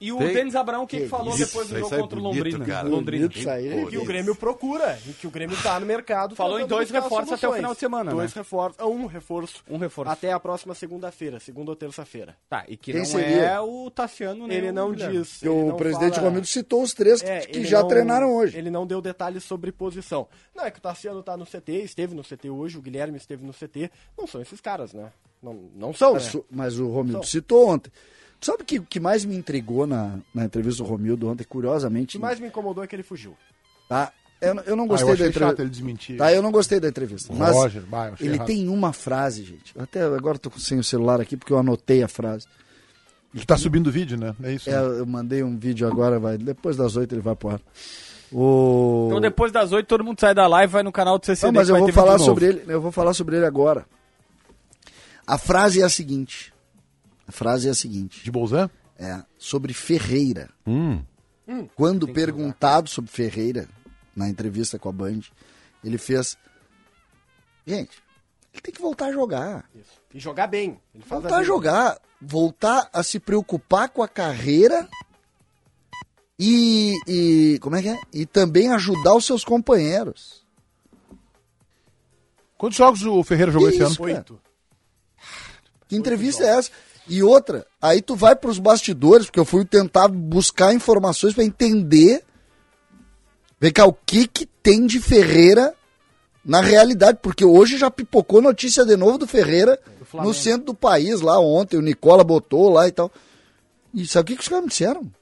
Speaker 2: E o
Speaker 5: Tem-
Speaker 2: Denis Abraão, o que, que falou
Speaker 5: isso,
Speaker 2: depois do jogo
Speaker 5: é
Speaker 2: contra o Londrina?
Speaker 5: cara.
Speaker 2: Londrina.
Speaker 4: Bonito aí.
Speaker 5: Pô,
Speaker 6: que o Grêmio procura e que o Grêmio tá no mercado.
Speaker 2: Falou em dois reforços até o final de semana,
Speaker 6: Dois
Speaker 2: né?
Speaker 6: reforços, ah, um reforço.
Speaker 2: Um reforço.
Speaker 6: Até a próxima segunda-feira, segunda ou terça-feira.
Speaker 2: Tá, e que
Speaker 4: Quem
Speaker 2: não
Speaker 4: seria?
Speaker 2: é o Tassiano nem
Speaker 6: Ele não
Speaker 2: Guilherme.
Speaker 6: diz. Ele
Speaker 4: o
Speaker 6: não
Speaker 4: presidente
Speaker 6: fala-
Speaker 4: Romildo citou os três que,
Speaker 6: É,
Speaker 4: que já
Speaker 6: não-
Speaker 4: treinaram hoje.
Speaker 6: Ele não deu detalhes sobre posição. Não, é que o Tassiano tá no CT, esteve no CT hoje, o Guilherme esteve no CT. Não são esses caras, né? Não, não são,
Speaker 4: Mas,
Speaker 6: né?
Speaker 4: o- mas o Romildo citou ontem. Sabe o que, que mais me intrigou na, na entrevista do Romildo ontem,
Speaker 6: O
Speaker 4: curiosamente?
Speaker 6: que mais me incomodou é que ele fugiu.
Speaker 4: Tá? Eu, eu não
Speaker 3: Ah, eu
Speaker 4: gostei da entrevista.
Speaker 3: ele desmentir.
Speaker 4: Tá, eu não gostei da entrevista. Mas
Speaker 3: Roger, bah,
Speaker 4: ele
Speaker 3: errado.
Speaker 4: tem uma frase, gente. Até agora eu tô sem o celular aqui porque eu anotei a frase.
Speaker 3: Ele tá subindo o vídeo, né? É isso.
Speaker 4: É,
Speaker 3: né?
Speaker 4: eu mandei um vídeo agora, vai. Depois das oito ele vai pro ar. O...
Speaker 2: Então depois das oito todo mundo sai da live vai no canal do CCD.
Speaker 4: Não, mas eu
Speaker 2: vai
Speaker 4: vou falar sobre ele. Eu vou falar sobre ele agora. A frase é a seguinte. A frase é a seguinte.
Speaker 3: De Bolzan?
Speaker 4: É sobre Ferreira.
Speaker 5: Hum.
Speaker 4: Quando perguntado sobre Ferreira na entrevista com a Band, ele fez. Gente, ele tem que voltar a jogar.
Speaker 6: Isso. E jogar bem.
Speaker 4: Voltar a jogar. Voltar a se preocupar com a carreira e, e. Como é que é? E também ajudar os seus companheiros.
Speaker 3: Quantos jogos o Ferreira jogou
Speaker 4: Que
Speaker 3: esse ano?
Speaker 6: Oito.
Speaker 4: Que entrevista é essa? E outra, aí tu vai pros bastidores, porque eu fui tentar buscar informações pra entender. Vem cá, o que que tem de Ferreira na realidade? Porque hoje já pipocou notícia de novo do Ferreira no centro do país, lá ontem, o Nicola botou lá e tal. E sabe o que, que os caras me disseram?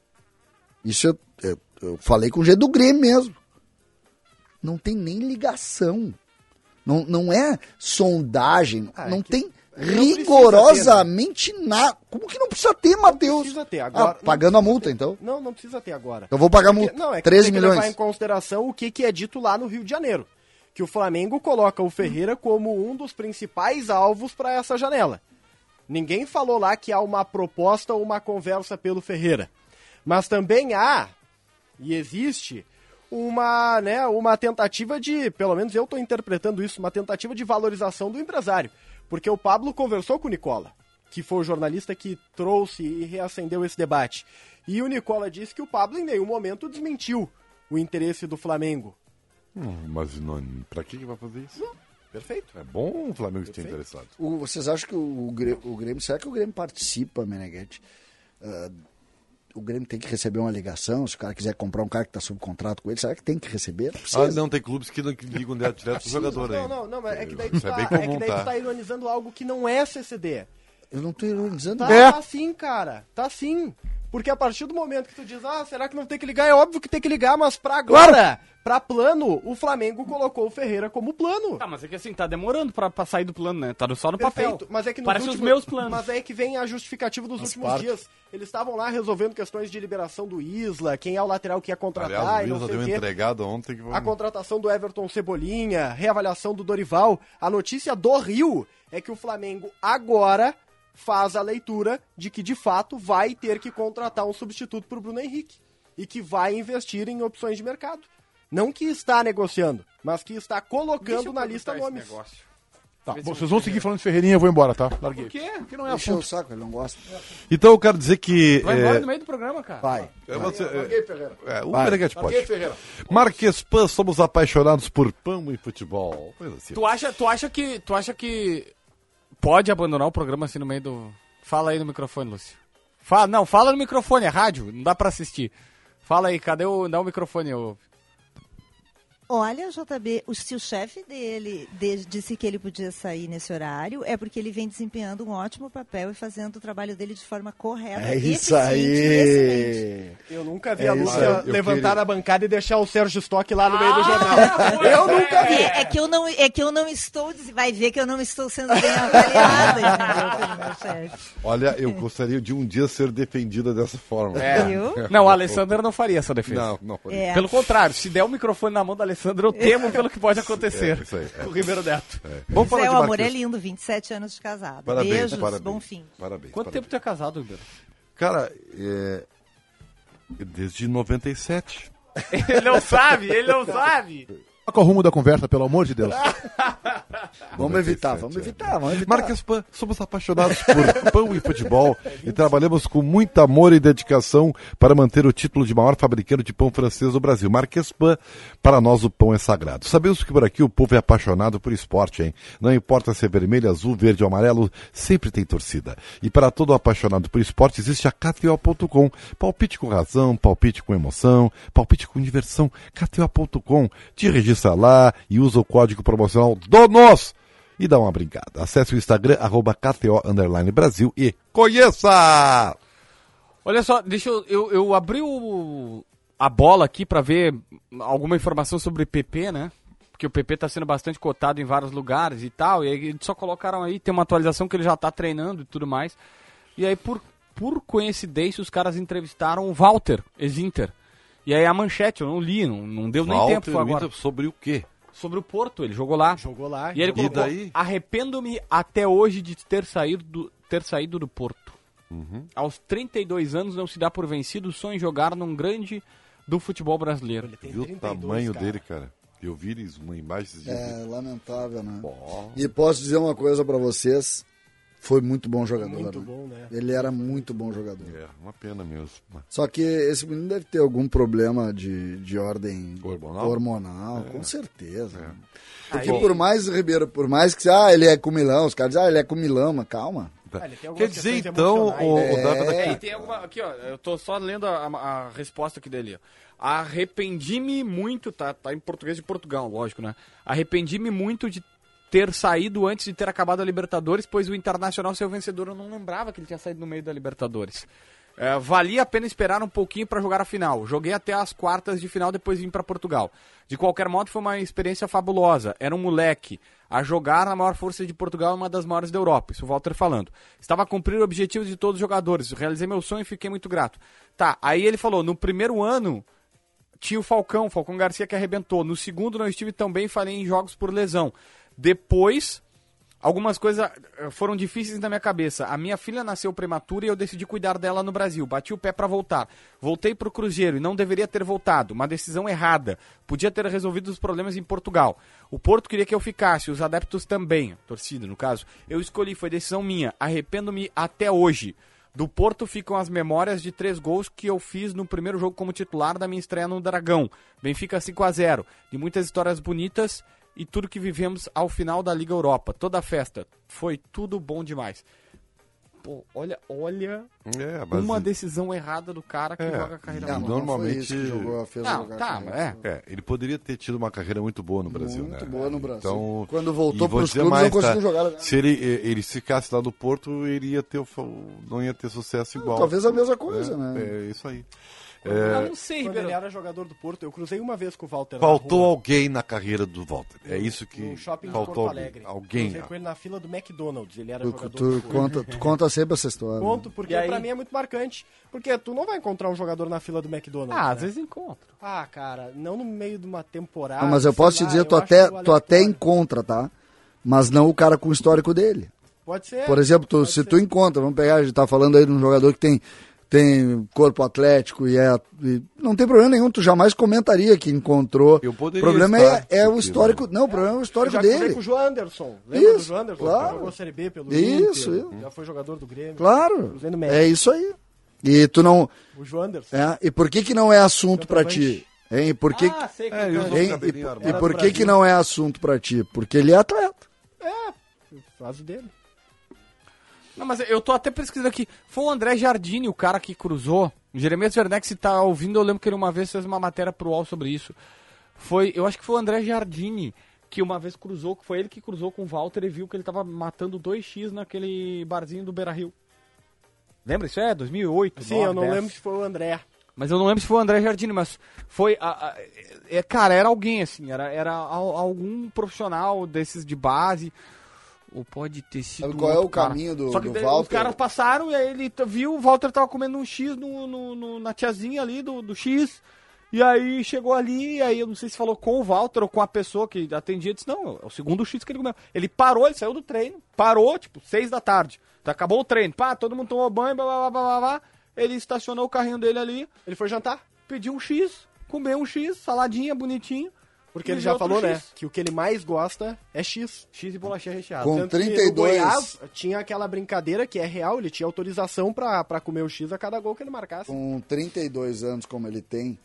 Speaker 4: Isso eu, eu, eu falei com o jeito do Grêmio mesmo. Não tem nem ligação. Não, não é sondagem,
Speaker 6: Ah, é
Speaker 4: não
Speaker 6: que-
Speaker 4: tem rigorosamente nada. Como que não precisa ter, Matheus?
Speaker 6: precisa ter,
Speaker 4: Ah,
Speaker 6: agora- não
Speaker 4: pagando a multa,
Speaker 6: ter.
Speaker 4: então.
Speaker 6: Não, não precisa ter agora.
Speaker 4: Eu vou pagar a multa.
Speaker 6: Não, é que
Speaker 4: 13
Speaker 6: tem que levar
Speaker 4: milhões.
Speaker 6: em consideração o que, que é dito lá no Rio de Janeiro. Que o Flamengo coloca o Ferreira como um dos principais alvos para essa janela. Ninguém falou lá que há uma proposta ou uma conversa pelo Ferreira. Mas também há, e existe, uma, né, uma tentativa de, pelo menos eu estou interpretando isso, uma tentativa de valorização do empresário. Porque o Pablo conversou com o Nicola, que foi o jornalista que trouxe e reacendeu esse debate. E o Nicola disse que o Pablo em nenhum momento desmentiu o interesse do Flamengo.
Speaker 5: Hum, mas não, pra que, que vai fazer isso?
Speaker 6: Perfeito.
Speaker 5: É bom o Flamengo esteja interessado.
Speaker 4: O- vocês acham que o, o Grêmio. Será que o Grêmio participa, Meneghete? Ah, o Grêmio tem que receber uma ligação. Se o cara quiser comprar um cara que está sob contrato com ele, será que tem que receber? Não.
Speaker 5: Ah, não, tem clubes que não ligam direto direto pro jogador
Speaker 6: Não,
Speaker 5: ainda.
Speaker 6: não, não, mas é que daí tu
Speaker 5: Isso
Speaker 6: tá,
Speaker 5: é bem
Speaker 6: é que
Speaker 5: comum,
Speaker 6: daí tu
Speaker 5: tá?
Speaker 6: tá ironizando algo que não é CCD.
Speaker 4: Eu não estou ironizando.
Speaker 6: Tá,
Speaker 3: É.
Speaker 6: tá sim, cara. Tá sim. Porque a partir do momento que tu diz, ah, será que não tem que ligar? É óbvio que tem que ligar, mas pra agora, pra plano, o Flamengo colocou o Ferreira como plano.
Speaker 2: Tá, mas é que assim, tá demorando pra, pra sair do plano, né? Tá só no papel.
Speaker 6: Perfeito, mas é que
Speaker 2: Parece
Speaker 6: últimos,
Speaker 2: os meus planos.
Speaker 6: Mas é que vem a justificativa dos últimos
Speaker 4: partes.
Speaker 6: dias. Eles estavam lá resolvendo questões de liberação do Isla, quem é o lateral que ia contratar
Speaker 5: Aliás, o
Speaker 6: sei
Speaker 5: deu
Speaker 6: o
Speaker 5: uma
Speaker 6: quê.
Speaker 5: entregada ontem que
Speaker 6: A contratação do Everton Cebolinha, reavaliação do Dorival. A notícia do Rio é que o Flamengo agora faz a leitura de que de fato vai ter que contratar um substituto para o Bruno Henrique e que vai investir em opções de mercado. Não que está negociando, mas que está colocando na lista nomes.
Speaker 3: Tá, bom, vocês vão seguir falando de Ferreirinha, eu vou embora, tá? Larguei.
Speaker 2: Por quê?
Speaker 3: Porque não é
Speaker 4: o
Speaker 3: assunto.
Speaker 4: saco, ele não gosta.
Speaker 5: Então eu quero dizer que.
Speaker 2: Vai
Speaker 5: é,
Speaker 2: embora no meio do programa, cara.
Speaker 4: Vai.
Speaker 5: você-
Speaker 3: Larguei,
Speaker 5: é,
Speaker 3: Ferreira.
Speaker 5: é, o
Speaker 3: Larguei. Ferreira.
Speaker 5: Marques Pan, somos apaixonados por pão e futebol. Coisa assim.
Speaker 2: Tu acha, tu acha que. Tu acha que pode abandonar o programa assim no meio do. Fala aí no microfone, Lúcio. Fala, não, fala no microfone, é rádio, não dá pra assistir. Fala aí, cadê o. Dá o microfone, ô.
Speaker 8: Olha, JB, o, se o chefe dele de- disse que ele podia sair nesse horário, é porque ele vem desempenhando um ótimo papel e fazendo o trabalho dele de forma correta.
Speaker 4: É isso
Speaker 8: eficiente
Speaker 4: aí.
Speaker 6: Eu nunca vi
Speaker 4: É
Speaker 6: a Lúcia levantar
Speaker 5: queria-
Speaker 6: a bancada e deixar o Sérgio Stock lá no meio do jornal. Eu nunca vi.
Speaker 8: É, é que eu não, é que eu não estou, vai ver que eu não estou sendo bem avaliada. <laughs>
Speaker 5: Olha, eu gostaria de um dia ser defendida dessa forma.
Speaker 2: É. Não, a Alessandra não faria essa defesa.
Speaker 5: Não, não.
Speaker 8: É.
Speaker 2: Pelo contrário, se der o microfone na mão da Alessandra, eu temo pelo que pode acontecer.
Speaker 5: É, isso aí, é.
Speaker 2: Com o Ribeiro Neto.
Speaker 5: Vamos falar
Speaker 8: Zé,
Speaker 5: de
Speaker 8: o amor é lindo, 27 anos de casado.
Speaker 5: Parabéns,
Speaker 8: Beijos,
Speaker 5: parabéns.
Speaker 8: bom fim.
Speaker 5: Parabéns.
Speaker 2: Quanto
Speaker 5: parabéns.
Speaker 2: tempo tu é casado, Ribeiro?
Speaker 5: Cara, é... desde 97. <laughs>
Speaker 2: ele não sabe, ele não sabe.
Speaker 3: Toca o rumo da conversa, pelo amor de Deus. <laughs> <laughs>
Speaker 4: Vamos evitar, vamos evitar, vamos evitar.
Speaker 5: Marques Pan, somos apaixonados por <laughs> pão e futebol e trabalhamos com muito amor e dedicação para manter o título de maior fabricante de pão francês do Brasil. Marques Pan, para nós o pão é sagrado. Sabemos que por aqui o povo é apaixonado por esporte, hein? Não importa se é vermelho, azul, verde ou amarelo, sempre tem torcida. E para todo apaixonado por esporte existe a KTO.com. Palpite com razão, palpite com emoção, palpite com diversão. KTO.com. Te registra lá e usa o código promocional DONOS e dá uma brincada. Acesse o Instagram, arroba KTO Underline Brasil e conheça!
Speaker 2: Olha só, deixa eu. Eu, eu abri o, a bola aqui pra ver alguma informação sobre PP, né? Porque o PP tá sendo bastante cotado em vários lugares e tal. E aí eles só colocaram aí, tem uma atualização que ele já tá treinando e tudo mais. E aí, por, por coincidência, os caras entrevistaram o Walter, ex-Inter. E aí a manchete, eu não li, não, não deu nem tempo agora.
Speaker 5: sobre o quê?
Speaker 2: Sobre o Porto, ele jogou lá.
Speaker 6: Jogou lá.
Speaker 2: E ele colocou,
Speaker 5: daí?
Speaker 2: arrependo-me até hoje de ter saído do, ter saído do Porto.
Speaker 5: Uhum.
Speaker 2: Aos 32 anos não se dá por vencido o sonho em jogar num grande do futebol brasileiro.
Speaker 6: Tem
Speaker 5: Viu o
Speaker 6: 32,
Speaker 5: tamanho
Speaker 6: cara.
Speaker 5: dele, cara? Eu vi uma imagem.
Speaker 4: É lamentável, né?
Speaker 5: Bom.
Speaker 4: E posso dizer uma coisa pra vocês, foi muito bom jogador.
Speaker 6: Muito
Speaker 4: né?
Speaker 6: bom, né?
Speaker 4: Ele era muito bom jogador.
Speaker 5: É, uma pena mesmo.
Speaker 4: Só que esse menino deve ter algum problema de, de ordem
Speaker 5: Hormonal?
Speaker 4: hormonal, com certeza. Porque
Speaker 2: Aí-
Speaker 4: por mais, Ribeiro, por mais que ah, ele é com Milão, os caras dizem, ah, ele é com Milão, mas calma.
Speaker 6: Ah, ele tem algumas
Speaker 5: Quer dizer, então, o, o
Speaker 6: né?
Speaker 5: Dávila,
Speaker 2: É, tem alguma. Aqui, ó, eu tô só lendo a, a- a resposta aqui dele. ó. Arrependi-me muito, tá, tá em português de Portugal, lógico, né? Arrependi-me muito de ter saído antes de ter acabado a Libertadores, pois o Internacional ser o vencedor. Eu não lembrava que ele tinha saído no meio da Libertadores. É, valia a pena esperar um pouquinho para jogar a final. Joguei até as quartas de final, depois vim para Portugal. De qualquer modo, foi uma experiência fabulosa. Era um moleque a jogar na maior força de Portugal, uma das maiores da Europa. Isso o Walter falando. Estava a cumprir o objetivo de todos os jogadores. Realizei meu sonho e fiquei muito grato. Tá, aí ele falou: no primeiro ano tinha o Falcão, Falcão Garcia que arrebentou. No segundo não estive tão bem, falei em jogos por lesão. Depois, algumas coisas eh, foram difíceis na minha cabeça. A minha filha nasceu prematura e eu decidi cuidar dela no Brasil. Bati o pé pra voltar. Voltei pro Cruzeiro e não deveria ter voltado. Uma decisão errada. Podia ter resolvido os problemas em Portugal. O Porto queria que eu ficasse, os adeptos também, torcida no caso. Eu escolhi, foi decisão minha. Arrependo-me até hoje. Do Porto ficam as memórias de três gols que eu fiz no primeiro jogo como titular da minha estreia no Dragão. Benfica 5 a 0 De muitas histórias bonitas e tudo que vivemos ao final da Liga Europa. Toda a festa. Foi tudo bom demais. Pô, olha, olha
Speaker 5: É, mas-
Speaker 2: uma decisão errada do cara que
Speaker 5: É,
Speaker 2: joga a carreira
Speaker 5: não,
Speaker 2: boa.
Speaker 5: normalmente-
Speaker 4: Não foi isso que jogou, fez
Speaker 2: Não, tá, é.
Speaker 5: É, ele poderia ter tido uma carreira muito boa no Brasil,
Speaker 4: Muito
Speaker 5: né?
Speaker 4: boa no Brasil.
Speaker 5: Então,
Speaker 4: Quando voltou pros
Speaker 5: dizer
Speaker 4: clubes,
Speaker 5: mais,
Speaker 4: não conseguiu
Speaker 5: tá?
Speaker 4: jogar, né?
Speaker 5: Se ele, ele ficasse lá no Porto, ele ia ter, não ia ter sucesso igual.
Speaker 4: Talvez a mesma coisa,
Speaker 5: É,
Speaker 4: né?
Speaker 5: É isso aí.
Speaker 2: Eu não sei,
Speaker 6: Quando
Speaker 2: Ribeiro.
Speaker 6: ele era jogador do Porto, eu cruzei uma vez com o Walter.
Speaker 5: Faltou alguém na carreira do Walter. É isso que
Speaker 6: no shopping de
Speaker 5: faltou
Speaker 6: Porto
Speaker 5: alguém.
Speaker 6: Alegre.
Speaker 5: Alguém.
Speaker 6: Cruzei com ele na fila do McDonald's. Ele era
Speaker 4: Tu,
Speaker 6: jogador
Speaker 4: tu
Speaker 6: do Porto.
Speaker 4: conta, tu conta sempre essa história.
Speaker 6: Ponto, porque
Speaker 2: E aí?
Speaker 6: pra mim é muito marcante. Porque tu não vai encontrar um jogador na fila do McDonald's.
Speaker 2: Ah,
Speaker 6: né?
Speaker 2: às vezes encontro.
Speaker 6: Ah, cara, não no meio de uma temporada.
Speaker 4: Ah, mas eu posso te dizer,
Speaker 6: eu
Speaker 4: tu até, tu até encontra, tá? Mas não o cara com o histórico dele.
Speaker 6: Pode ser.
Speaker 4: Por exemplo, tu- se
Speaker 6: ser.
Speaker 4: tu encontra, vamos pegar, a gente tá falando aí de um jogador que tem, tem corpo atlético e é. e não tem problema nenhum, tu jamais comentaria que encontrou.
Speaker 5: Eu poderia
Speaker 4: o problema é, é o histórico. Não, o problema é o histórico
Speaker 6: já
Speaker 4: dele.
Speaker 6: com o João Anderson. Lembra do
Speaker 4: Isso,
Speaker 6: João Anderson?
Speaker 4: claro.
Speaker 6: Jogou Série B pelo
Speaker 4: Isso,
Speaker 6: Inter,
Speaker 4: isso.
Speaker 6: Já foi jogador do Grêmio.
Speaker 4: Claro. É isso aí. E tu não.
Speaker 6: O João Anderson.
Speaker 4: É, e por que que não é assunto pra ti? Hein? E por que,
Speaker 2: Ah, sei que
Speaker 5: É,
Speaker 4: hein?
Speaker 5: cabelinho
Speaker 4: E, e por
Speaker 6: do
Speaker 4: que que não é assunto pra ti? Porque ele é atleta.
Speaker 6: É, faz o dele.
Speaker 2: Não, mas eu tô até pesquisando aqui. Foi o André Jardini, o cara que cruzou. O Jeremias Werneck, se tá ouvindo, eu lembro que ele uma vez fez uma matéria pro UOL sobre isso. Foi, eu acho que foi o André Jardini que uma vez cruzou, que foi ele que cruzou com o Walter e viu que ele tava matando 2x naquele barzinho do Beira Rio. Lembra isso? É, 2008.
Speaker 6: Sim,
Speaker 2: 9,
Speaker 6: eu não
Speaker 2: 10.
Speaker 6: lembro se foi o André.
Speaker 2: Mas eu não lembro se foi o André Jardini, mas foi. A, a- é, cara, era alguém assim, era, era al- algum profissional desses de base. Ou pode ter sido.
Speaker 4: Sabe qual é o
Speaker 2: cara.
Speaker 4: caminho do-
Speaker 2: Só que
Speaker 4: do
Speaker 2: daí
Speaker 4: Walter?
Speaker 2: Os caras passaram e aí ele viu, o Walter tava comendo um X no, no- no- na tiazinha ali do, do X. E aí chegou ali, e aí eu não sei se falou com o Walter ou com a pessoa que atendia, disse, não, é o segundo X que ele comeu. Ele parou, ele saiu do treino, parou, tipo, seis da tarde. Então, acabou o treino, pá, todo mundo tomou banho, blá, blá, blá, blá, blá, blá. Ele estacionou o carrinho dele ali,
Speaker 6: Ele foi jantar.
Speaker 2: pediu um X, comeu um X, saladinha, bonitinho.
Speaker 6: Porque
Speaker 2: e
Speaker 6: ele já falou, né?
Speaker 2: X.
Speaker 6: Que o que ele mais gosta é X.
Speaker 2: X e bolachinha recheada.
Speaker 4: Com
Speaker 6: Tanto que no
Speaker 4: 32.
Speaker 6: Goiás tinha aquela brincadeira que é real, ele tinha autorização pra, pra comer o X a cada gol que ele marcasse.
Speaker 4: Com 32 anos como ele tem,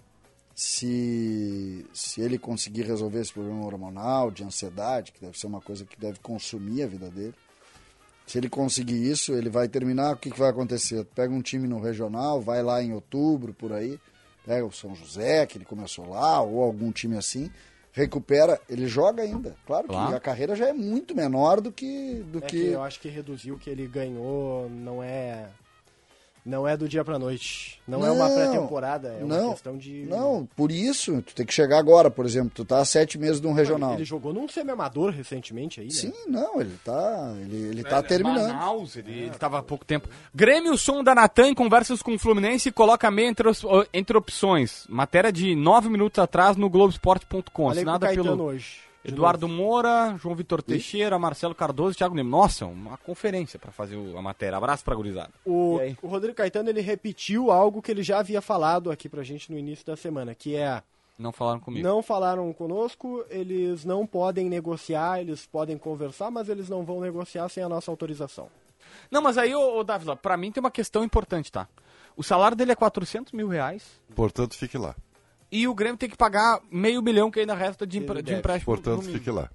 Speaker 4: se, se ele conseguir resolver esse problema hormonal, de ansiedade, que deve ser uma coisa que deve consumir a vida dele, se ele conseguir isso, ele vai terminar, o que, que vai acontecer? Pega um time no regional, vai lá em outubro, por aí, pega o São José, que ele começou lá, ou algum time assim, recupera, ele joga ainda. Claro que
Speaker 2: Claro.
Speaker 4: a carreira já é muito menor do que... Do
Speaker 6: É que
Speaker 4: que...
Speaker 6: eu acho que reduzir o que ele ganhou não é. Não é do dia pra noite. Não, é uma
Speaker 4: Não,
Speaker 6: pré-temporada, é uma
Speaker 4: não,
Speaker 6: questão de.
Speaker 4: Não, por isso, tu tem que chegar agora, por exemplo, tu tá há sete meses de um regional.
Speaker 6: Ele jogou num semi-amador recentemente aí, né?
Speaker 4: Sim, não, ele tá, ele, ele
Speaker 2: É,
Speaker 4: tá terminando.
Speaker 2: Manaus, ele, ele tava há pouco tempo. Grêmio, som da Natan, em conversas com o Fluminense, coloca meia entre, entre opções. Matéria de nove minutos atrás no Globoesporte.com. Assinada pelo
Speaker 6: hoje.
Speaker 2: Eduardo Moura, João Vitor Teixeira, Marcelo Cardoso e Thiago Nemo. Nossa, uma conferência pra fazer a matéria. Abraço pra gurizada.
Speaker 6: O, o Rodrigo Caetano ele repetiu algo que ele já havia falado aqui pra gente no início da semana, que é
Speaker 2: Não falaram comigo.
Speaker 6: não falaram conosco, eles não podem negociar, eles podem conversar, mas eles não vão negociar sem a nossa autorização.
Speaker 2: Não, mas aí, ô, ô Dávila, pra mim tem uma questão importante, tá? O salário dele é 400 mil reais
Speaker 5: Portanto, fique lá.
Speaker 2: E o Grêmio tem que pagar meio milhão que ainda resta de, de empréstimo.
Speaker 5: Portanto, fique lá.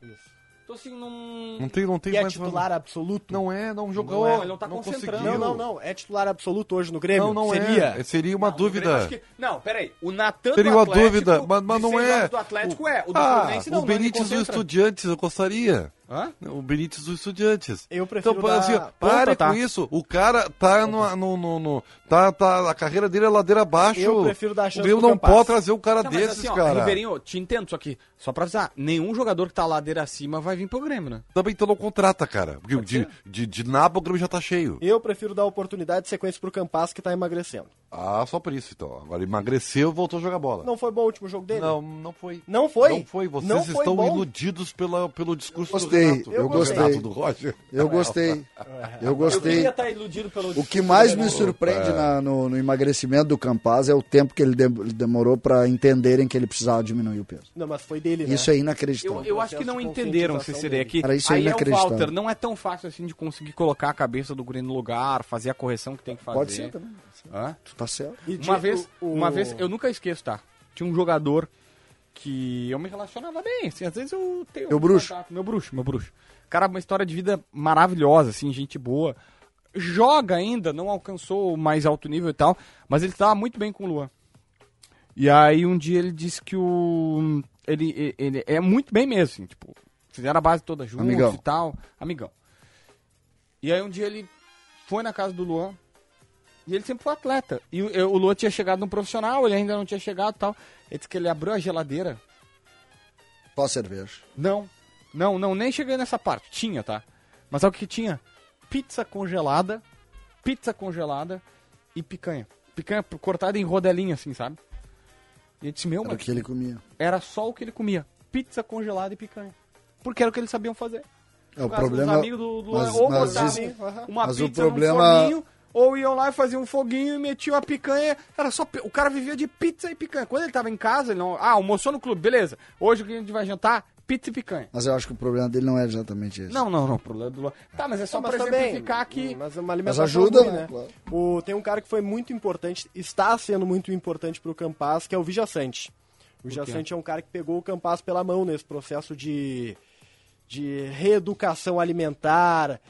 Speaker 2: Então, assim, não...
Speaker 5: Não tem, não tem
Speaker 6: E é
Speaker 5: mais.
Speaker 6: titular absoluto?
Speaker 5: Não é, não jogou.
Speaker 2: Não é, ele não tá concentrando.
Speaker 5: conseguiu.
Speaker 6: não, não, não. É titular absoluto hoje no Grêmio?
Speaker 5: Não, não
Speaker 6: Seria.
Speaker 5: é. Seria uma
Speaker 2: Não, o
Speaker 5: dúvida.
Speaker 2: que- Não, peraí. O Natan
Speaker 5: Seria uma
Speaker 2: Atlético,
Speaker 5: dúvida, mas, mas não é.
Speaker 2: anos do Atlético é. O do
Speaker 5: ah,
Speaker 2: Fluminense não.
Speaker 5: o Benítez
Speaker 2: não,
Speaker 5: do
Speaker 2: ele concentra.
Speaker 5: Estudiantes, eu gostaria.
Speaker 2: Hã?
Speaker 5: O Benítez do Estudiantes.
Speaker 6: Eu prefiro
Speaker 5: Então,
Speaker 6: dar
Speaker 5: assim,
Speaker 6: ponta,
Speaker 5: pare
Speaker 2: tá?
Speaker 5: com isso. O cara tá no, no, no, no- tá, tá, a carreira dele é ladeira abaixo.
Speaker 6: Eu prefiro dar
Speaker 5: O
Speaker 6: chance
Speaker 5: Grêmio
Speaker 6: pro
Speaker 5: não
Speaker 6: Campas.
Speaker 5: pode trazer um cara
Speaker 2: Não,
Speaker 5: desses,
Speaker 2: assim, ó,
Speaker 5: cara.
Speaker 2: Ribeirinho, te entendo, só que, só pra avisar, nenhum jogador que tá ladeira acima vai vir pro Grêmio, né?
Speaker 5: Também então não contrata, cara. Porque de, de, de nabo o Grêmio já tá cheio.
Speaker 6: Eu prefiro dar oportunidade de sequência pro Campas que tá emagrecendo.
Speaker 5: Ah, só por isso então. Agora emagreceu e voltou a jogar bola.
Speaker 6: Não foi bom o último jogo dele?
Speaker 5: Não, não foi.
Speaker 6: Não foi?
Speaker 5: Não foi. Vocês
Speaker 6: Não foi
Speaker 5: estão
Speaker 6: bom?
Speaker 5: iludidos pela, pelo discurso
Speaker 4: Gostei,
Speaker 5: do Renato.
Speaker 4: eu gostei.
Speaker 5: Do Roger.
Speaker 4: Eu gostei. Eu gostei.
Speaker 2: estar iludido pelo
Speaker 4: O que mais me surpreende na- no, no emagrecimento do Campaz é o tempo que ele, de- demorou para entenderem que ele precisava diminuir o peso.
Speaker 6: Não, mas foi dele, né?
Speaker 4: Isso é inacreditável.
Speaker 2: Eu, eu acho que não
Speaker 6: de
Speaker 2: entenderam, CCD, aqui.
Speaker 4: Cara, isso é
Speaker 2: Aí é. Walter, não é tão fácil assim de conseguir colocar a cabeça do Grêmio no lugar, fazer a correção que tem que fazer.
Speaker 4: Pode ser também. Tu tá certo.
Speaker 6: E
Speaker 2: Uma
Speaker 6: tinha
Speaker 2: vez,
Speaker 6: o- o-
Speaker 2: uma vez, eu nunca esqueço, tá? Tinha um jogador que eu me relacionava bem, assim, às vezes eu tenho...
Speaker 4: Meu bruxo.
Speaker 2: contato, Meu bruxo, meu bruxo. Cara, uma história de vida maravilhosa, assim, gente boa. Joga ainda, não alcançou o mais alto nível e tal, mas ele estava muito bem com o Luan. E aí um dia ele disse que o... Ele, ele é muito bem mesmo, assim, tipo, fizeram a base toda juntos
Speaker 4: Amigão.
Speaker 2: e tal. Amigão. E aí um dia ele foi na casa do Luan, e ele sempre foi atleta. E o, o Luan tinha chegado no profissional, ele ainda não tinha chegado e tal. Ele disse que ele abriu a geladeira.
Speaker 4: Só cerveja.
Speaker 2: Não, não, não, nem cheguei nessa parte. Tinha, tá? Mas sabe o que tinha? Pizza congelada, pizza congelada e picanha. Picanha cortada em rodelinha, assim, sabe? E ele disse, meu,
Speaker 4: Era o que ele comia.
Speaker 2: era só o que ele comia. Pizza congelada e picanha. Porque era o que eles sabiam fazer.
Speaker 4: É, o problema
Speaker 2: amigos do, do
Speaker 4: mas-
Speaker 2: ou
Speaker 4: mas
Speaker 2: botavam
Speaker 4: isso-
Speaker 2: uma
Speaker 4: mas o
Speaker 2: pizza
Speaker 4: problema-
Speaker 2: num forninho, ou iam lá e faziam um foguinho e metiam a picanha. Era só o cara vivia de pizza e picanha. Quando ele tava em casa, ele não, ah, almoçou no clube, beleza. Hoje o que a gente vai jantar? Pizza e picanha.
Speaker 4: Mas eu acho que o problema dele não é exatamente esse.
Speaker 2: Não, não, não, o problema do Luan. Tá, mas é só
Speaker 6: Não, mas
Speaker 2: pra
Speaker 6: também,
Speaker 2: exemplificar que
Speaker 6: Mas é uma
Speaker 4: Mas
Speaker 6: alimentação
Speaker 4: ajuda,
Speaker 6: ruim,
Speaker 4: né? Claro.
Speaker 6: O, tem um cara que foi muito importante, está sendo muito importante pro Campas, que é o Vijaçante. O Vijaçante é um cara que pegou o Campas pela mão nesse processo de, de reeducação alimentar,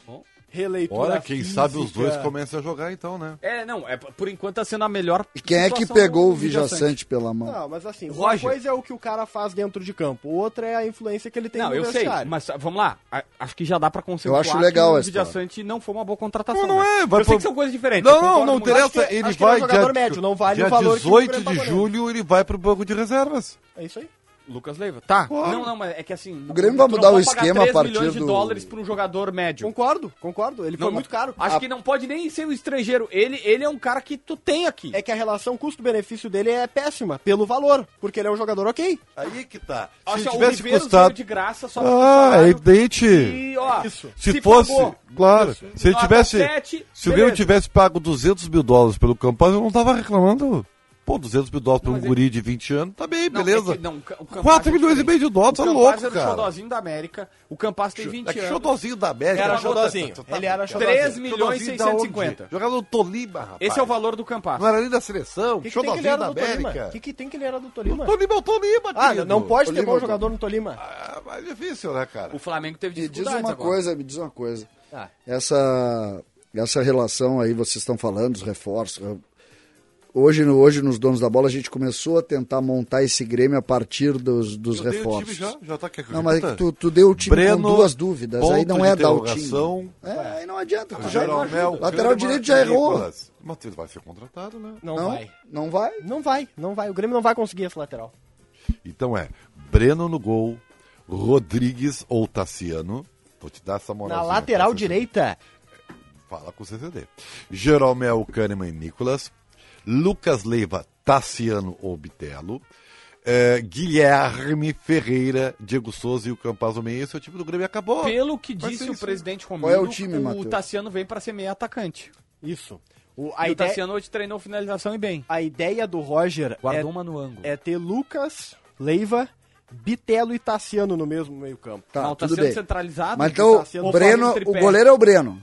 Speaker 6: releitura
Speaker 5: Olha, quem sabe os dois
Speaker 6: física.
Speaker 5: começam a jogar então, né?
Speaker 2: É, não, é, por enquanto tá sendo a melhor.
Speaker 4: E quem é que pegou o Vijaçante pela mão?
Speaker 6: Não, mas assim, uma
Speaker 2: Roger.
Speaker 6: coisa é o que o cara faz dentro de campo, outra é a influência que ele tem
Speaker 2: Não,
Speaker 6: no
Speaker 2: eu sei, mas vamos lá. Acho que já dá pra conceituar
Speaker 4: Eu acho legal
Speaker 2: que o. Vijaçante não foi uma boa contratação.
Speaker 5: Não, não
Speaker 2: né?
Speaker 5: é, vai
Speaker 2: eu sei que são coisas diferentes.
Speaker 5: Não, não, não interessa.
Speaker 6: Que-
Speaker 5: ele
Speaker 6: que ele é
Speaker 5: vai
Speaker 6: um jogador
Speaker 5: dia,
Speaker 6: médio, não vale
Speaker 5: dia
Speaker 6: o valor que o
Speaker 5: 18
Speaker 6: Grêmio
Speaker 5: de julho ele vai pro banco de reservas.
Speaker 6: É isso aí.
Speaker 2: Lucas Leiva. Tá.
Speaker 5: Claro.
Speaker 2: Não, não, mas é que assim.
Speaker 4: O Grêmio vai mudar o esquema a
Speaker 2: 3
Speaker 4: partir
Speaker 2: milhões de
Speaker 4: do-
Speaker 2: dólares pra um jogador médio.
Speaker 6: Concordo, concordo. Ele
Speaker 2: Não,
Speaker 6: foi muito caro.
Speaker 2: Acho que não pode nem ser um estrangeiro. Ele, ele é um cara que tu tem aqui.
Speaker 6: É que a relação custo-benefício dele é péssima, pelo valor, porque ele é um jogador ok.
Speaker 5: Aí que tá.
Speaker 2: Acho
Speaker 5: Se
Speaker 2: que o
Speaker 5: tivesse custado.
Speaker 2: de graça só
Speaker 5: Ah, é evidente.
Speaker 2: E, ó,
Speaker 5: Se, fosse,
Speaker 2: pagou
Speaker 5: claro, se ele tivesse,
Speaker 2: sete,
Speaker 5: se o Grêmio tivesse pago 200 mil dólares pelo Campas, eu não tava reclamando. Pô, 200 mil dólares pra um
Speaker 2: mas é-
Speaker 5: guri de 20 anos, tá bem,
Speaker 2: Não,
Speaker 5: beleza.
Speaker 2: é que não, o Ca- o Campas
Speaker 5: 4
Speaker 2: é
Speaker 5: milhões e meio de dólares,
Speaker 2: o
Speaker 5: tá
Speaker 2: Campas
Speaker 5: louco,
Speaker 2: era o
Speaker 5: cara.
Speaker 2: xodozinho da América. O Campas tem 20
Speaker 5: É
Speaker 2: anos.
Speaker 5: xodozinho da América.
Speaker 6: Era
Speaker 5: Tá-
Speaker 6: xodozinho.
Speaker 5: tá- tá-
Speaker 6: Ele era
Speaker 5: tá-
Speaker 6: xodozinho.
Speaker 2: 3 milhões e
Speaker 5: Xodozinho da onde?
Speaker 2: 650.
Speaker 5: Jogador do Tolima, rapaz.
Speaker 2: Esse é o valor do Campas.
Speaker 5: Não era nem da seleção,
Speaker 6: O que, que tem que ele
Speaker 5: xodozinho
Speaker 6: era
Speaker 5: da? América.
Speaker 6: O que, que tem que ele era do Tolima?
Speaker 5: Tolima é o Tolima,
Speaker 6: Ah,
Speaker 5: querido.
Speaker 6: não pode ter bom jogador no Tolima.
Speaker 5: Ah, mas é difícil, né, cara?
Speaker 2: O Flamengo teve
Speaker 4: Me diz
Speaker 2: dificuldades
Speaker 4: uma coisa, me diz uma coisa.
Speaker 6: Ah.
Speaker 4: Essa, essa relação aí, vocês estão falando, os reforços. Hoje, hoje, nos Donos da Bola, a gente começou a tentar montar esse Grêmio a partir dos, dos
Speaker 5: Eu dei o
Speaker 4: reforços.
Speaker 5: time já, já tá aqui.
Speaker 4: Não, mas é que tu, tu deu o time
Speaker 5: Breno,
Speaker 4: com duas dúvidas. Aí não é dar o time. É, aí não adianta. Tu já,
Speaker 5: Jeromel,
Speaker 4: lateral direito já errou.
Speaker 5: Ele vai ser contratado, né?
Speaker 6: Não,
Speaker 4: Não,
Speaker 6: vai.
Speaker 4: não vai.
Speaker 6: Não vai, não vai. O Grêmio não vai conseguir esse lateral.
Speaker 5: Então é Breno no gol, Rodrigues ou Tassiano. Vou te dar essa moral.
Speaker 6: Na lateral direita,
Speaker 5: Fala com o CCD. Jeromel, Kahneman e Nicolas. Lucas Leiva, Tassiano ou Bitelo. É, Guilherme Ferreira, Diego Souza e o Campaz do Meio. Esse é o time do Grêmio e acabou.
Speaker 2: Pelo que
Speaker 5: Vai
Speaker 2: disse o
Speaker 5: isso.
Speaker 2: presidente
Speaker 4: Qual é o time,
Speaker 2: o? Tassiano vem pra ser meio atacante.
Speaker 6: isso. O,
Speaker 2: E
Speaker 6: a,
Speaker 2: o
Speaker 6: ideia,
Speaker 2: Tassiano hoje treinou finalização e bem.
Speaker 6: a ideia do Roger
Speaker 2: Guardou
Speaker 6: é,
Speaker 2: uma no ângulo.
Speaker 6: é ter Lucas, Leiva, Bitelo e Tassiano no mesmo meio campo.
Speaker 4: Tá,
Speaker 2: Não, o
Speaker 4: tudo
Speaker 2: Tassiano
Speaker 4: bem.
Speaker 2: centralizado.
Speaker 4: Mas então, o Breno, o goleiro é o Breno.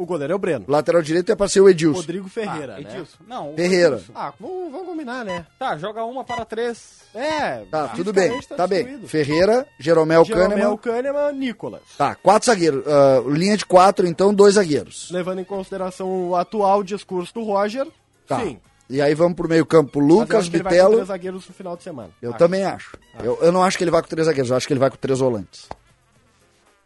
Speaker 6: O goleiro é o Breno.
Speaker 4: Lateral direito é pra ser o Edilson.
Speaker 6: Rodrigo Ferreira,
Speaker 2: ah,
Speaker 6: né?
Speaker 2: Edilson. Não, o
Speaker 4: Ferreira.
Speaker 2: Edilson.
Speaker 6: Ah, vamos, vamos combinar, né?
Speaker 2: Tá, joga uma para três.
Speaker 6: É,
Speaker 4: Tá, tudo bem.
Speaker 6: fisicamente
Speaker 4: Tá bem. Ferreira, Jeromel,
Speaker 6: Jeromel
Speaker 4: Kahneman.
Speaker 6: Kahneman, Nicolas.
Speaker 4: Tá, quatro zagueiros. Ah, linha de quatro, então, dois zagueiros.
Speaker 6: Levando em consideração o atual discurso do Roger,
Speaker 4: Tá.
Speaker 6: sim.
Speaker 4: E aí vamos pro meio campo,
Speaker 6: Mas eu
Speaker 4: Lucas,
Speaker 6: acho que ele vai com
Speaker 4: Bitelo.
Speaker 6: três zagueiros no final de semana.
Speaker 4: Eu
Speaker 6: Acho.
Speaker 4: também acho. Eu, eu não acho que ele vai com três zagueiros, eu acho que ele vai com três volantes.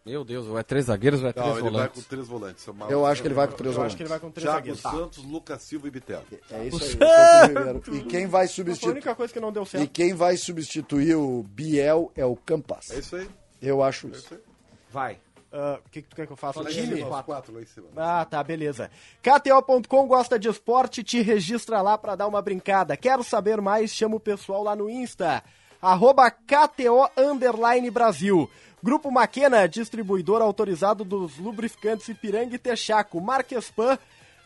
Speaker 2: Meu Deus, ou é três zagueiros ou é três
Speaker 5: Não, ele vai
Speaker 2: volantes.
Speaker 5: com três volantes. uma-
Speaker 4: Eu acho que ele vai com três
Speaker 6: Eu acho
Speaker 4: volantes.
Speaker 6: que ele vai com três
Speaker 5: Thiago
Speaker 6: zagueiros.
Speaker 5: Santos, Lucas Silva e Bitelo.
Speaker 4: É isso aí. é. E quem vai
Speaker 6: Foi a
Speaker 4: substituir?
Speaker 6: única coisa que não deu
Speaker 4: E
Speaker 6: certo.
Speaker 4: quem vai substituir o Biel é o Campas.
Speaker 5: É isso aí.
Speaker 4: Eu acho isso.
Speaker 2: Vai.
Speaker 6: Ah, O que, que tu quer que eu faça?
Speaker 5: Lá
Speaker 6: time?
Speaker 5: cima, quatro lá em cima.
Speaker 6: Ah, tá, beleza. KTO.com gosta de esporte, te registra lá pra dar uma brincada. Quero saber mais? Chama o pessoal lá no Insta. Arroba KTO Underline Brasil. Grupo Maquena, distribuidor autorizado dos lubrificantes Ipiranga e Texaco. Marquespan,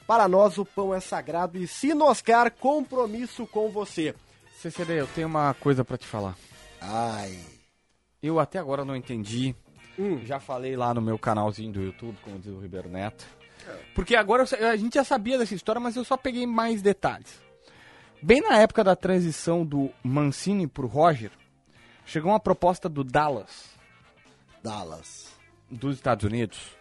Speaker 6: para nós o pão é sagrado. E Sinoscar, compromisso com você.
Speaker 2: CCD, eu tenho uma coisa pra te falar.
Speaker 4: Ai.
Speaker 2: Eu até agora não entendi.
Speaker 6: Hum.
Speaker 2: Já falei lá no meu canalzinho do YouTube, como diz o Ribeiro Neto. Porque agora eu a gente já sabia dessa história, mas eu só peguei mais detalhes. Bem na época da transição do Mancini pro Roger, chegou uma proposta do Dallas,
Speaker 4: Dallas.
Speaker 2: dos Estados Unidos,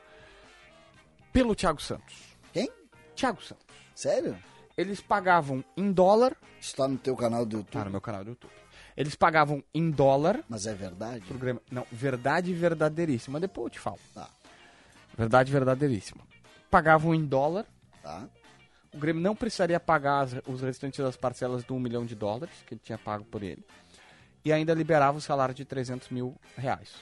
Speaker 2: pelo Thiago Santos.
Speaker 4: Quem?
Speaker 2: Thiago Santos.
Speaker 4: Sério?
Speaker 2: Eles pagavam em dólar.
Speaker 4: Isso tá no teu canal do YouTube.
Speaker 2: no meu canal do YouTube. Eles pagavam em dólar
Speaker 4: Mas é verdade?
Speaker 2: pro Grêmio. Não, verdade verdadeiríssima. Depois eu te falo.
Speaker 4: Tá.
Speaker 2: Verdade verdadeiríssima. Pagavam em dólar.
Speaker 4: Tá.
Speaker 2: O Grêmio não precisaria pagar as- os restantes das parcelas do 1 milhão de dólares que ele tinha pago por ele. E ainda liberava o salário de 300 mil reais.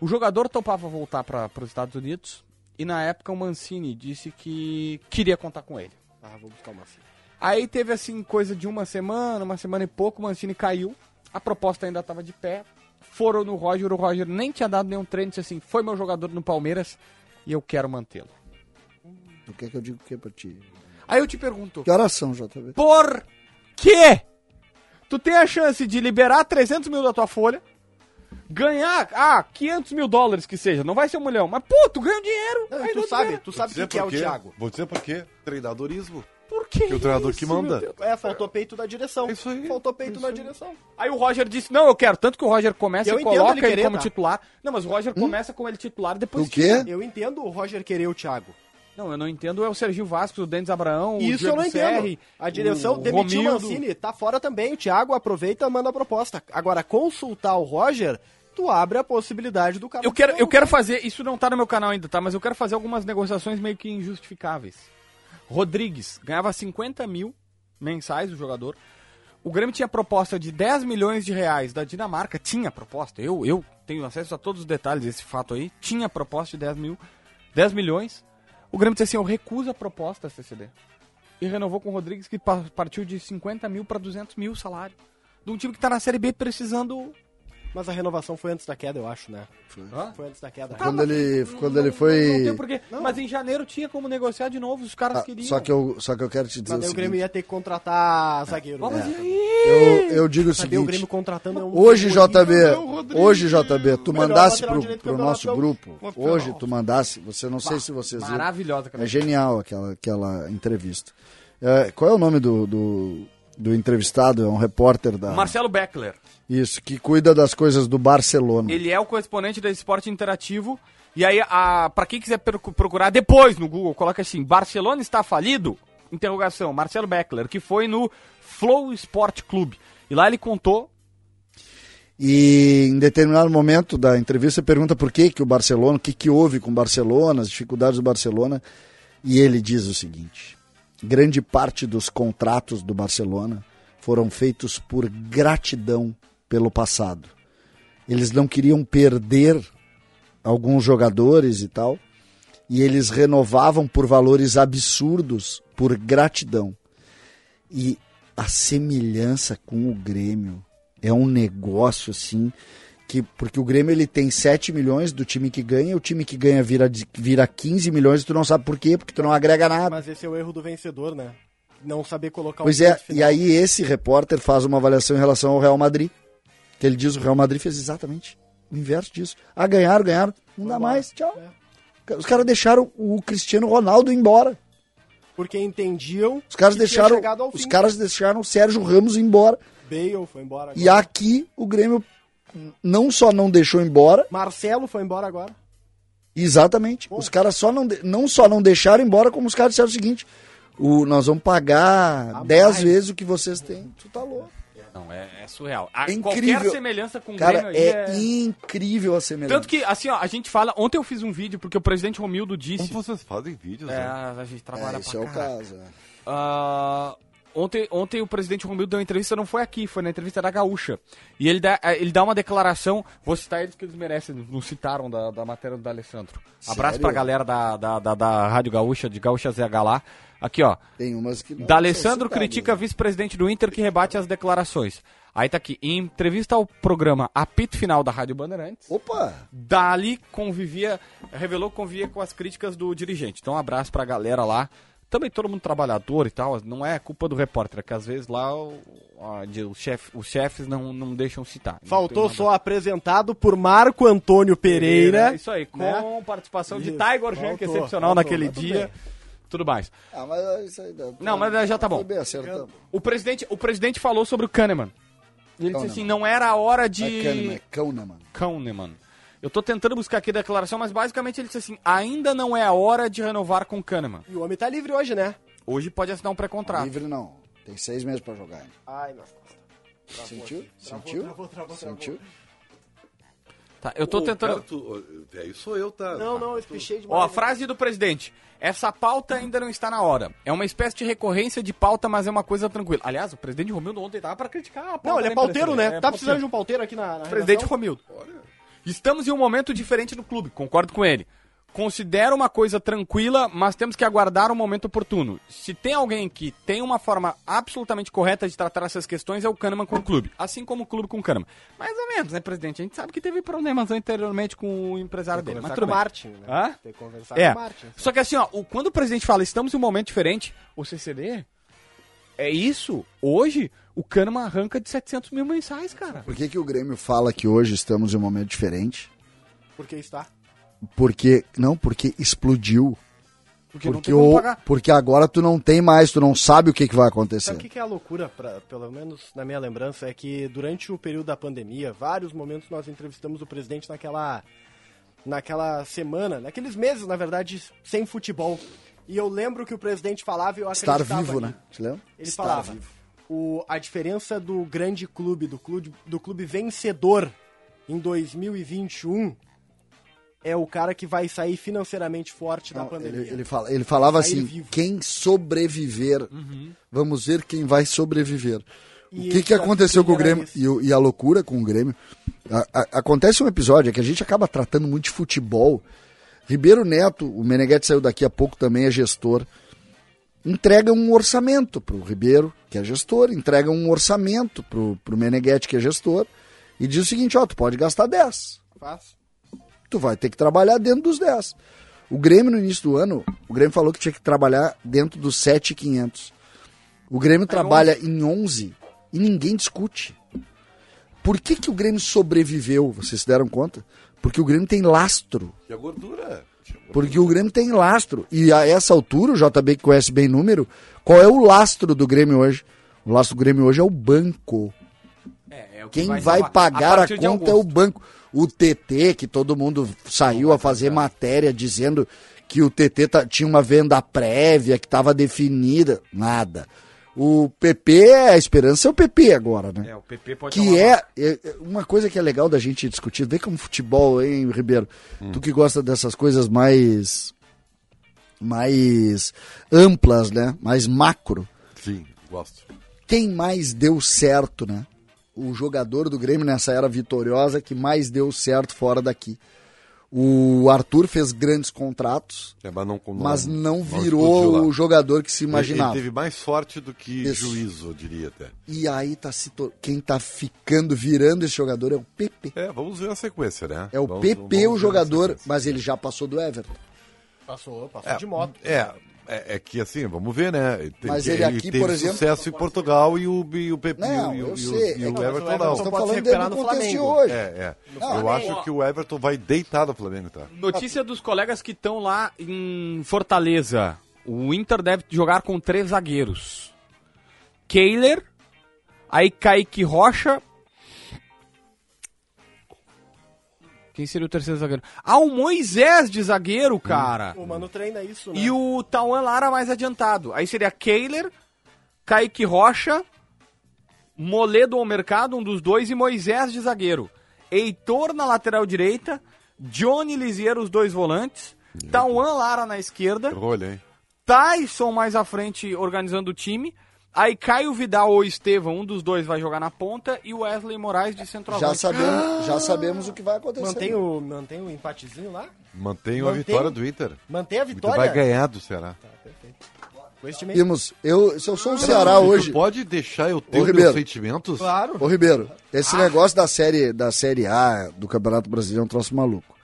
Speaker 2: O jogador topava voltar para os Estados Unidos. E na época o Mancini disse que queria contar com ele.
Speaker 6: Ah, vou buscar uma filha.
Speaker 2: Aí teve assim coisa de uma semana, uma semana e pouco, o Mancini caiu. A proposta ainda estava de pé. Foram no Roger, o Roger nem tinha dado nenhum treino, disse assim: foi meu jogador no Palmeiras e eu quero mantê-lo.
Speaker 4: Tu quer que eu diga o que pra ti?
Speaker 2: Aí eu te pergunto:
Speaker 4: Que oração, JB?
Speaker 2: por quê? Tu tem a chance de liberar 300 mil da tua folha, ganhar, ah, 500 mil dólares que seja, não vai ser um milhão, mas pô, tu ganha dinheiro.
Speaker 6: Não,
Speaker 2: aí
Speaker 6: tu
Speaker 2: tu
Speaker 6: sabe,
Speaker 2: ganha.
Speaker 6: tu sabe quem que é o. Thiago.
Speaker 5: Vou dizer por quê. Treinadorismo.
Speaker 2: Por que
Speaker 5: Que o treinador
Speaker 2: isso,
Speaker 5: que manda.
Speaker 6: É, faltou peito da direção.
Speaker 5: Isso aí.
Speaker 6: Faltou peito na direção.
Speaker 2: Aí o Roger disse, não, eu quero. Tanto que o Roger começa
Speaker 6: Eu
Speaker 2: e
Speaker 6: entendo
Speaker 2: coloca
Speaker 6: ele
Speaker 2: ele, como
Speaker 6: tá?
Speaker 2: titular. Não, mas o Roger começa com ele titular depois
Speaker 4: O quê?
Speaker 2: tira.
Speaker 6: Eu entendo o Roger querer o Thiago.
Speaker 2: Não, eu não entendo é o Serginho Vasco, o Denis Abraão, o
Speaker 6: Isso eu
Speaker 2: Diego
Speaker 6: não entendo.
Speaker 2: Serri,
Speaker 6: a direção
Speaker 2: o
Speaker 6: demitiu o. Mancini, tá fora também. O Thiago aproveita e manda a proposta. Agora, consultar o Roger, tu abre a possibilidade do cara.
Speaker 2: Eu quero, eu quero fazer, isso não tá no meu canal ainda, tá? Mas eu quero fazer algumas negociações meio que injustificáveis. Rodrigues ganhava 50 mil mensais o jogador. O Grêmio tinha proposta de 10 milhões de reais da Dinamarca. Tinha proposta. Eu, eu tenho acesso a todos os detalhes desse fato aí. Tinha proposta de 10 mil. 10 milhões. O Grêmio disse assim: eu recuso a proposta, CCD. E renovou com o Rodrigues, que pa- partiu de 50 mil para 200 mil salário. De um time que tá na Série B precisando.
Speaker 6: Mas a renovação foi antes da queda, eu acho, né?
Speaker 2: Hã?
Speaker 6: Foi antes da queda.
Speaker 4: Quando ele, quando
Speaker 2: Não-
Speaker 4: ele
Speaker 2: não-
Speaker 4: foi.
Speaker 2: Não, tem porquê. Mas em janeiro tinha como negociar de novo, os caras
Speaker 4: Ah,
Speaker 2: queriam.
Speaker 4: só, que eu, só que eu quero te dizer
Speaker 6: Mas
Speaker 4: o
Speaker 6: o Grêmio
Speaker 4: seguinte.
Speaker 6: ia ter que contratar zagueiro.
Speaker 2: Ó, mas
Speaker 6: né?
Speaker 4: Eu, eu digo o
Speaker 6: Saber o Grêmio
Speaker 4: seguinte.
Speaker 6: contratando é um.
Speaker 4: Hoje, JB,
Speaker 6: horrível.
Speaker 4: hoje, JB, tu mandasse pro, pro nosso
Speaker 6: gaúcho.
Speaker 4: grupo, hoje tu mandasse, você não sei se vocês viram,
Speaker 2: Maravilhosa,
Speaker 4: é genial aquela, aquela entrevista. É, qual é o nome do, do, do entrevistado? É um repórter da...
Speaker 2: Marcelo Beckler.
Speaker 4: Isso, que cuida das coisas do Barcelona.
Speaker 2: Ele é o correspondente da Esporte Interativo. E aí, a, pra quem quiser procu- procurar depois no Google, coloca assim: Barcelona está falido? Interrogação. Marcelo Beckler, que foi no Flow Sport Clube. E lá ele contou.
Speaker 4: E em determinado momento da entrevista pergunta por que, que o Barcelona, o que, que houve com o Barcelona, as dificuldades do Barcelona. E ele diz o seguinte: grande parte dos contratos do Barcelona foram feitos por gratidão pelo passado. Eles não queriam perder alguns jogadores e tal, e eles renovavam por valores absurdos por gratidão. E a semelhança com o Grêmio é um negócio assim que porque o Grêmio ele tem 7 milhões do time que ganha, o time que ganha vira vira 15 milhões e tu não sabe por quê, porque tu não agrega nada.
Speaker 6: Mas esse é o erro do vencedor, né? Não saber colocar
Speaker 4: Pois
Speaker 6: um
Speaker 4: é,
Speaker 6: ponto
Speaker 4: e
Speaker 6: final.
Speaker 4: aí esse repórter faz uma avaliação em relação ao Real Madrid, que ele diz o Real Madrid fez exatamente o inverso disso. Ah, ganharam, ganharam, não dá mais, tchau. Os caras deixaram o Cristiano Ronaldo embora.
Speaker 6: Porque entendiam.
Speaker 4: Os caras
Speaker 6: que tinha
Speaker 4: deixaram, os caras deixaram o Sérgio Ramos embora.
Speaker 6: Bale foi embora.
Speaker 4: E
Speaker 6: agora.
Speaker 4: aqui o Grêmio não só não deixou embora,
Speaker 6: Marcelo foi embora agora.
Speaker 4: exatamente. Os caras só não, não só não deixaram embora, como os caras disseram o seguinte: o, nós vamos pagar
Speaker 6: A
Speaker 4: 10
Speaker 6: mais.
Speaker 4: vezes o que vocês têm. Tu tá louco.
Speaker 2: Não, é, é surreal. A,
Speaker 4: É
Speaker 2: Qualquer
Speaker 4: incrível.
Speaker 2: semelhança com o
Speaker 4: Cara,
Speaker 2: Grêmio aí
Speaker 4: é incrível a semelhança.
Speaker 2: Tanto que, assim, ó, a gente fala. Ontem eu fiz um vídeo porque o presidente Romildo disse.
Speaker 5: Como vocês fazem vídeos,
Speaker 2: É,
Speaker 5: né?
Speaker 2: a gente trabalha
Speaker 4: É, esse
Speaker 2: pra
Speaker 4: é o caso. é.
Speaker 2: Ontem, ontem o presidente Romildo deu uma entrevista, não foi aqui, foi na entrevista da Gaúcha. E ele dá, ele dá uma declaração, vou citar eles que eles merecem, não citaram da, da matéria do Alessandro. Abraço
Speaker 4: Sério?
Speaker 2: pra galera da, da, da, da Rádio Gaúcha, de Gaúcha ZH lá. Aqui, ó.
Speaker 4: Tem umas que não
Speaker 2: D'Alessandro critica
Speaker 4: né?
Speaker 2: vice-presidente do Inter que rebate as declarações. Aí tá aqui, em entrevista ao programa Apito Final da Rádio Bandeirantes,
Speaker 4: Opa!
Speaker 2: Dali convivia, revelou que convivia com as críticas do dirigente. Então, um abraço pra galera lá. Também todo mundo trabalhador e tal, não é culpa do repórter, é que às vezes lá o- a- de- os, chef- os chefes não, não deixam citar.
Speaker 6: Faltou só apresentado por Marco Antônio Pereira.
Speaker 2: É Isso aí, com
Speaker 6: né?
Speaker 2: participação de
Speaker 6: Isso,
Speaker 2: Tiger Jean, que é excepcional
Speaker 6: faltou,
Speaker 2: naquele dia.
Speaker 6: bem.
Speaker 2: Tudo mais.
Speaker 4: Ah, mas isso aí dá-
Speaker 2: Não, mas já tá bom.
Speaker 4: Acertado.
Speaker 2: O presidente, o presidente falou sobre o Kahneman. Ele disse
Speaker 4: Kahneman.
Speaker 2: assim, não era a hora de...
Speaker 4: É Kahneman, é Kahneman.
Speaker 2: Kahneman. Eu tô tentando buscar aqui a declaração, mas basicamente ele disse assim, ainda não é a hora de renovar com o Kahneman.
Speaker 6: E o homem tá livre hoje, né?
Speaker 2: Hoje pode assinar um pré-contrato.
Speaker 4: Livre não. Tem seis meses pra jogar.
Speaker 6: Ai, nas costas.
Speaker 4: Sentiu? Sentiu?
Speaker 6: travou, travou, travou.
Speaker 4: Sentiu?
Speaker 2: Tá, eu tô
Speaker 5: Ô,
Speaker 2: tentando...
Speaker 5: cara, tu- é, isso sou eu, tá?
Speaker 6: Não, não, eu espichei demais.
Speaker 2: Ó, a frase do presidente. Essa pauta ainda não está na hora. É uma espécie de recorrência de pauta, mas é uma coisa tranquila. Aliás, o presidente Romildo ontem tava pra criticar a pauta.
Speaker 6: Não, ele é
Speaker 2: da
Speaker 6: pauteiro, né?
Speaker 2: É
Speaker 6: tá
Speaker 2: pauteiro.
Speaker 6: precisando de um pauteiro aqui na, na
Speaker 2: Presidente? Romildo. Estamos em um momento diferente no clube, concordo com ele. Considero uma coisa tranquila, mas temos que aguardar o momento oportuno. Se tem alguém que tem uma forma absolutamente correta de tratar essas questões, é o Kahneman com o clube. Assim como o clube com o Kahneman. Mais ou menos, né, presidente? A gente sabe que teve problemas anteriormente com o empresário dele. Mas tudo bem.
Speaker 6: Martin, né?
Speaker 2: Hã?
Speaker 6: Tem que conversar
Speaker 2: É.
Speaker 6: com o Martin.
Speaker 2: Só que assim, ó, quando o presidente fala estamos em um momento diferente, o CCD, é isso. Hoje, o Kahneman arranca de 700 mil mensais, cara.
Speaker 4: Por que, que o Grêmio fala que hoje estamos em um momento diferente?
Speaker 6: Porque está.
Speaker 4: Porque. Não, porque explodiu.
Speaker 2: Porque, não
Speaker 4: Porque,
Speaker 2: tem como
Speaker 4: o,
Speaker 2: pagar.
Speaker 4: porque agora tu não tem mais, tu não sabe o que, que vai acontecer.
Speaker 6: Sabe o que, que é a loucura, pra, pelo menos na minha lembrança, é que durante o período da pandemia, vários momentos nós entrevistamos o presidente naquela, naquela semana, naqueles meses, na verdade, sem futebol. E eu lembro que o presidente falava e eu
Speaker 4: Estar vivo, né? Te lembra?
Speaker 6: Ele
Speaker 4: Estar
Speaker 6: falava,
Speaker 4: vivo.
Speaker 6: o, a diferença do grande clube, do clube, do clube vencedor em 2021 é o cara que vai sair financeiramente forte da
Speaker 4: Não,
Speaker 6: pandemia.
Speaker 4: ele, ele, fala- ele falava
Speaker 6: Sair
Speaker 4: assim:
Speaker 6: vivo.
Speaker 4: quem sobreviver, vamos ver quem vai sobreviver.
Speaker 6: E
Speaker 4: o que, que aconteceu com o Grêmio e, e a loucura com o Grêmio? A- a- acontece um episódio é que a gente acaba tratando muito de futebol. Ribeiro Neto, o Meneghetti saiu daqui a pouco também, é gestor. Entrega um orçamento pro Ribeiro, que é gestor, entrega um orçamento pro, pro Meneghetti, que é gestor, e diz o seguinte: ó, tu pode gastar 10
Speaker 6: Faz.
Speaker 4: tu vai ter que trabalhar dentro dos 10. O Grêmio no início do ano, o Grêmio falou que tinha que trabalhar dentro dos 7,500. O Grêmio trabalha em 11 e ninguém discute. Por que, que o Grêmio sobreviveu? Vocês se deram conta? Porque o Grêmio tem lastro.
Speaker 5: E a gordura?
Speaker 4: Porque o Grêmio tem lastro. E a essa altura, o JB que conhece bem número, qual é o lastro do Grêmio hoje? O lastro do Grêmio hoje é o banco.
Speaker 2: É, é o que
Speaker 4: Quem vai,
Speaker 2: salvar.
Speaker 4: pagar a,
Speaker 2: de
Speaker 4: conta é o banco. O TT, que todo mundo saiu a fazer matéria dizendo que o TT tá- tinha uma venda prévia, que estava definida. Nada. O PP, a esperança é o PP agora, né?
Speaker 2: É, o PP pode
Speaker 4: que é, é- é uma coisa que é legal da gente discutir. Vê como futebol, hein, Ribeiro?
Speaker 2: Hum.
Speaker 4: Tu que gosta dessas coisas mais mais amplas, né? Mais macro.
Speaker 5: Sim, gosto.
Speaker 4: Quem mais deu certo, né? O jogador do Grêmio nessa era vitoriosa que mais deu certo fora daqui. O Arthur fez grandes contratos,
Speaker 5: É, mas não, não,
Speaker 4: mas não virou
Speaker 5: lá.
Speaker 4: o jogador que se
Speaker 5: Ele-
Speaker 4: imaginava.
Speaker 5: Ele teve mais sorte do que
Speaker 4: Isso.
Speaker 5: juízo, eu diria até.
Speaker 4: E aí tá se to- quem tá ficando virando esse jogador é o PP.
Speaker 5: É, vamos ver a sequência, né?
Speaker 4: É o
Speaker 5: Vamos-
Speaker 4: PP
Speaker 5: vamos
Speaker 4: o jogador, mas ele já passou do Everton.
Speaker 6: Passou, passou
Speaker 5: É,
Speaker 6: de moto.
Speaker 5: É, é, é que assim, vamos ver, né? Ele
Speaker 4: Mas ele aqui,
Speaker 5: teve
Speaker 4: por exemplo-
Speaker 5: sucesso em Portugal e o, e o PP
Speaker 4: Não,
Speaker 5: e o, e o- e
Speaker 4: é
Speaker 5: o Everton
Speaker 6: mas o
Speaker 5: não.
Speaker 6: Everton
Speaker 4: Estamos
Speaker 6: pode se
Speaker 4: falando do
Speaker 6: no
Speaker 4: contexto de
Speaker 6: Flamengo.
Speaker 4: hoje.
Speaker 5: É, é.
Speaker 4: Não,
Speaker 5: eu
Speaker 4: também.
Speaker 5: acho que o Everton vai deitar no Flamengo, tá?
Speaker 2: Notícia dos colegas que estão lá em Fortaleza. O Inter deve jogar com três zagueiros. Kehler, aí Kaique Rocha. Quem seria o terceiro zagueiro? Ah, o Moisés de zagueiro, cara.
Speaker 6: O mano treina isso, né?
Speaker 2: E o Tauan Lara mais adiantado. Aí seria Kehler, Kaique Rocha, Moledo ao mercado, um dos dois, e Moisés de zagueiro. Heitor na lateral direita, Johnny Lisiero, os dois volantes, Tauan Lara na esquerda,
Speaker 5: Rolha, hein?
Speaker 2: Tyson mais à frente organizando o time. Aí Caio Vidal ou Estevão, um dos dois vai jogar na ponta, e o Wesley Moraes de centroavante.
Speaker 4: Já sabemos, já sabemos o que vai acontecer.
Speaker 6: Mantém o, mantém o empatezinho lá?
Speaker 5: Mantém a
Speaker 6: Mantém-
Speaker 5: vitória do Inter.
Speaker 6: Mantém a
Speaker 5: O Inter
Speaker 6: vitória?
Speaker 5: vai ganhar do Ceará.
Speaker 6: Com time aí?
Speaker 4: Vimos, eu, se eu sou o Ceará hoje,
Speaker 5: Tu pode deixar eu ter
Speaker 4: Ô, Ribeiro.
Speaker 5: meus sentimentos?
Speaker 6: Claro.
Speaker 4: Ô Ribeiro, esse negócio da série, da série A do Campeonato Brasileiro é um troço maluco.